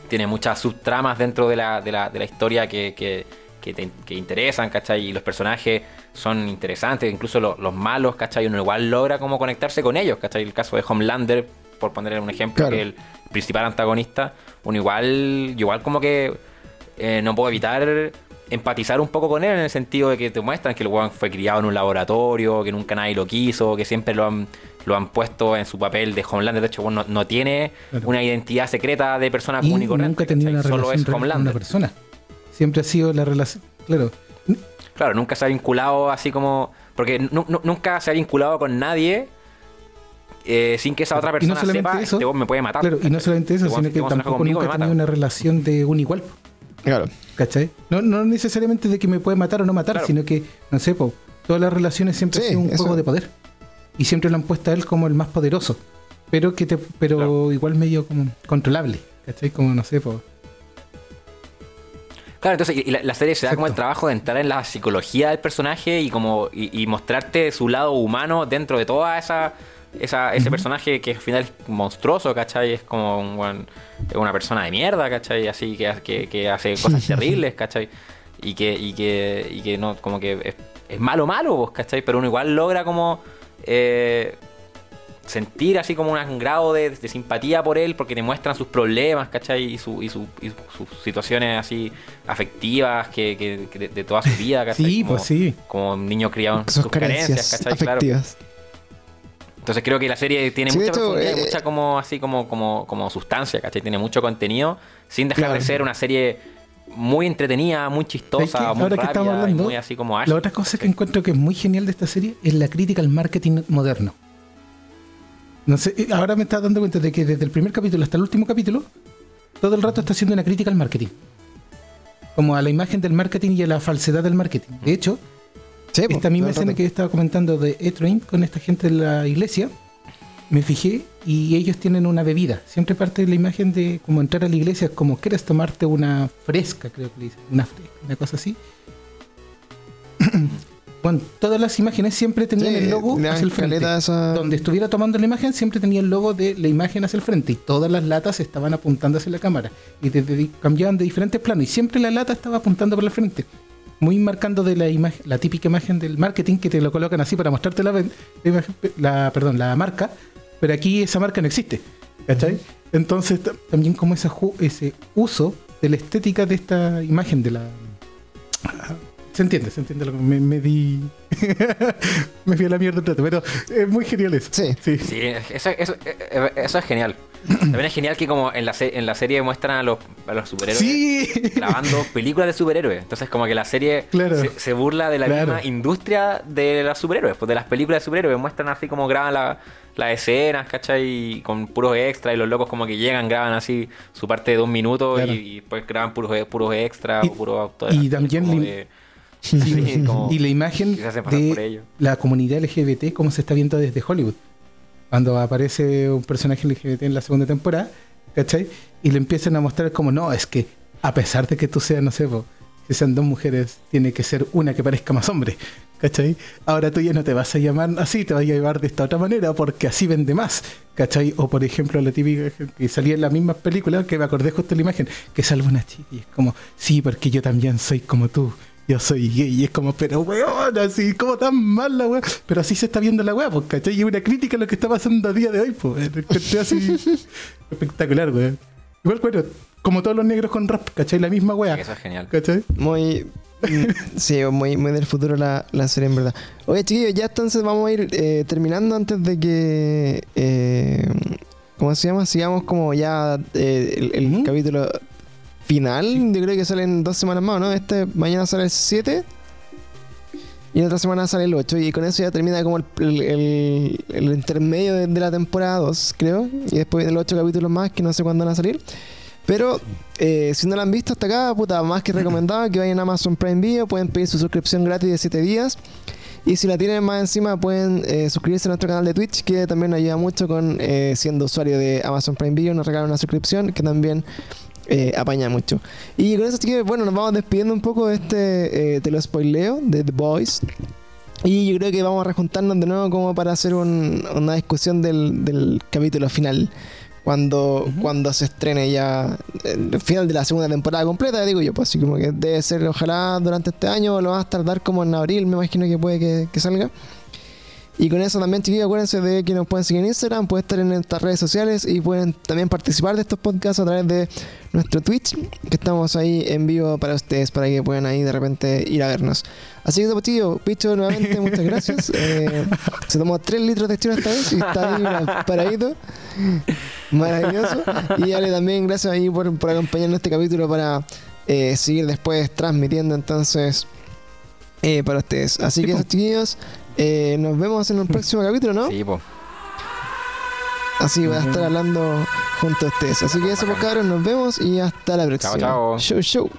tiene muchas subtramas dentro de la, de la, de la historia que, que, que te- que interesan, ¿cachai? Y los personajes son interesantes, incluso lo- los malos, ¿cachai? Uno igual logra como conectarse con ellos, ¿cachai? El caso de Homelander, por poner un ejemplo, Claro. que el principal antagonista, uno igual, igual como que eh, no puedo evitar empatizar un poco con él en el sentido de que te muestran que el weón fue criado en un laboratorio, que nunca nadie lo quiso, que siempre lo han, lo han puesto en su papel de Homelander. De hecho, no, no tiene Claro. una identidad secreta de persona común y corriente. nunca ¿cachai? una Solo relación es con una Homelander. persona. Siempre ha sido la relación. Claro. Claro, nunca se ha vinculado así como. Porque nu- nu- nunca se ha vinculado con nadie eh, sin que esa otra Y no persona sepa, eso, este me puede matar. Claro, y no solamente eso, Este sino si que este tampoco conmigo, nunca ha tenido una relación de un igual. Claro. ¿Cachai? No, no necesariamente de que me puede matar o no matar, Claro. sino que, no sé, po, todas las relaciones siempre Sí, han sido un eso. juego de poder. Y siempre lo han puesto a él como el más poderoso. Pero que te, pero Claro. igual medio como controlable. ¿Cachai? Como, no sé, po. Claro, entonces y la, la serie se da como el trabajo de entrar en la psicología del personaje y como y, y mostrarte su lado humano dentro de toda esa, esa ese personaje que al final es monstruoso, ¿cachai? Es como un buen- es una persona de mierda, ¿cachai? Así que, que, que hace cosas terribles, ¿cachai? Y que, y que, y que no, como que es, es malo, malo, ¿cachai? Pero uno igual logra como eh, sentir así como un grado de, de simpatía por él porque te muestran sus problemas, ¿cachai? Y, su, y, su, y sus situaciones así afectivas que, que- que de, de toda su vida, *laughs* ¿cachai? Sí, como, pues sí. Como un niño criado en Sus sus carencias, carencias ¿cachai? Claro. afectivas. Entonces creo que la serie tiene Sí, mucha hecho, profundidad y eh, mucha como así como, como, como sustancia, ¿cachai? Tiene mucho contenido sin dejar Claro. de ser una serie muy entretenida, muy chistosa, muy que estamos rápida y hablando, muy así como ágil. La otra cosa que encuentro que es muy genial de esta serie es la crítica al marketing moderno. No sé, eh, ahora me estás dando cuenta de que desde el primer capítulo hasta el último capítulo, todo el rato está haciendo una crítica al marketing. Como a la imagen del marketing y a la falsedad del marketing. De hecho, Sí, esta misma escena que estaba comentando de E-Train con esta gente de la iglesia, me fijé y ellos tienen una bebida. Siempre parte de la imagen de como entrar a la iglesia, es como quieres tomarte una fresca, creo que le dicen, una fresca, una cosa así. *clears throat* bueno, todas las imágenes siempre tenían Sí, el logo hacia el frente. esa- Donde estuviera tomando la imagen siempre tenía el logo de la imagen hacia el frente y todas las latas estaban apuntando hacia la cámara y desde cambiaban de diferentes planos y siempre la lata estaba apuntando para el frente. Muy marcando de la imagen, la típica imagen del marketing que te lo colocan así para mostrarte la, imagen- la- perdón, la marca, pero aquí esa marca no existe. ¿Cachai? Entonces ta- también como ju- ese uso de la estética de esta imagen de la se entiende, se entiende lo que me, me di. *laughs* me fui a la mierda un rato, pero es muy genial eso. Sí. sí. Sí, eso, eso- eh, eso es genial. También es genial que como en la, en la serie muestran a los, a los superhéroes Sí. grabando *laughs* películas de superhéroes. Entonces como que la serie Claro. se, se burla de la Claro. misma industria de los superhéroes, pues de las películas de superhéroes. Muestran así como graban la- las escenas, ¿cachai? Con puros extras y los locos como que llegan, graban así su parte de dos minutos Claro. y, y después graban puros, puros extras Y- o puros autores. y también sí, como- y la imagen de la comunidad LGBT, como se está viendo desde Hollywood. Cuando aparece un personaje LGBT en la segunda temporada, ¿cachai? Y le empiezan a mostrar como, no, es que a pesar de que tú seas, no sé, po, si sean dos mujeres, tiene que ser una que parezca más hombre, ¿cachai? Ahora tú ya no te vas a llamar así, te vas a llamar de esta otra manera porque así vende más, ¿cachai? O por ejemplo, la típica que salía en las mismas películas, que me acordé justo de la imagen, que salva una chica y es como, sí, porque yo también soy como tú. Yo soy gay y es como, pero weón, así, como tan mal la weá. Pero así se está viendo la weá, pues, ¿cachai? Y es una crítica a lo que está pasando a día de hoy, pues. Así *laughs* espectacular, weón. Igual, bueno, como todos los negros con rap, ¿cachai? La misma weá. Eso es genial. ¿Cachai? Muy. mm, *laughs* sí, muy, muy del futuro la, la serie, en verdad. Oye, chiquillos, ya entonces vamos a ir eh, terminando antes de que. Eh, ¿Cómo se llama? Sigamos como ya eh, el, capítulo final. Yo creo que salen dos semanas más, ¿no? Este mañana sale el 7. Y en otra semana sale el 8. Y con eso ya termina como el, el- el- el intermedio de, de la temporada 2, creo. Y después vienen los 8 capítulos más que no sé cuándo van a salir. Pero eh, si no la han visto hasta acá, puta, más que recomendado que vayan a Amazon Prime Video, pueden pedir su suscripción gratis de 7 días. Y si la tienen más encima, pueden eh, suscribirse a nuestro canal de Twitch, que también nos ayuda mucho con eh, siendo usuario de Amazon Prime Video, nos regalan una suscripción que también eh, apaña mucho. Y con eso, chicos, bueno, nos vamos despidiendo un poco de este, eh, te lo spoileo, de The Boys. Y yo creo que vamos a rejuntarnos de nuevo como para hacer un- una discusión del, del capítulo final. Cuando, cuando se estrene ya el final de la segunda temporada completa, digo yo, pues así como que debe ser ojalá durante este año o lo vas a tardar como en abril, me imagino que puede que, que salga. Y con eso también, chiquillos, acuérdense de que nos pueden seguir en Instagram, pueden estar en nuestras redes sociales y pueden también participar de estos podcasts a través de nuestro Twitch, que estamos ahí en vivo para ustedes, para que puedan ahí de repente ir a vernos. Así que, pues, chiquillos, Picho, nuevamente, muchas gracias. *laughs* Eh, se tomó 3 litros de chino esta vez y está ahí paradito. Maravilloso. Y Ale también, gracias ahí por, por acompañarnos en este capítulo para eh, seguir después transmitiendo entonces eh, para ustedes. Así Sí, que po. eso, chiquillos, eh, nos vemos en un próximo capítulo, ¿no? Sí, pues. Así voy a estar hablando junto a ustedes. Así que eso, pues cabros, nos vemos y hasta la próxima. chao. Show, show.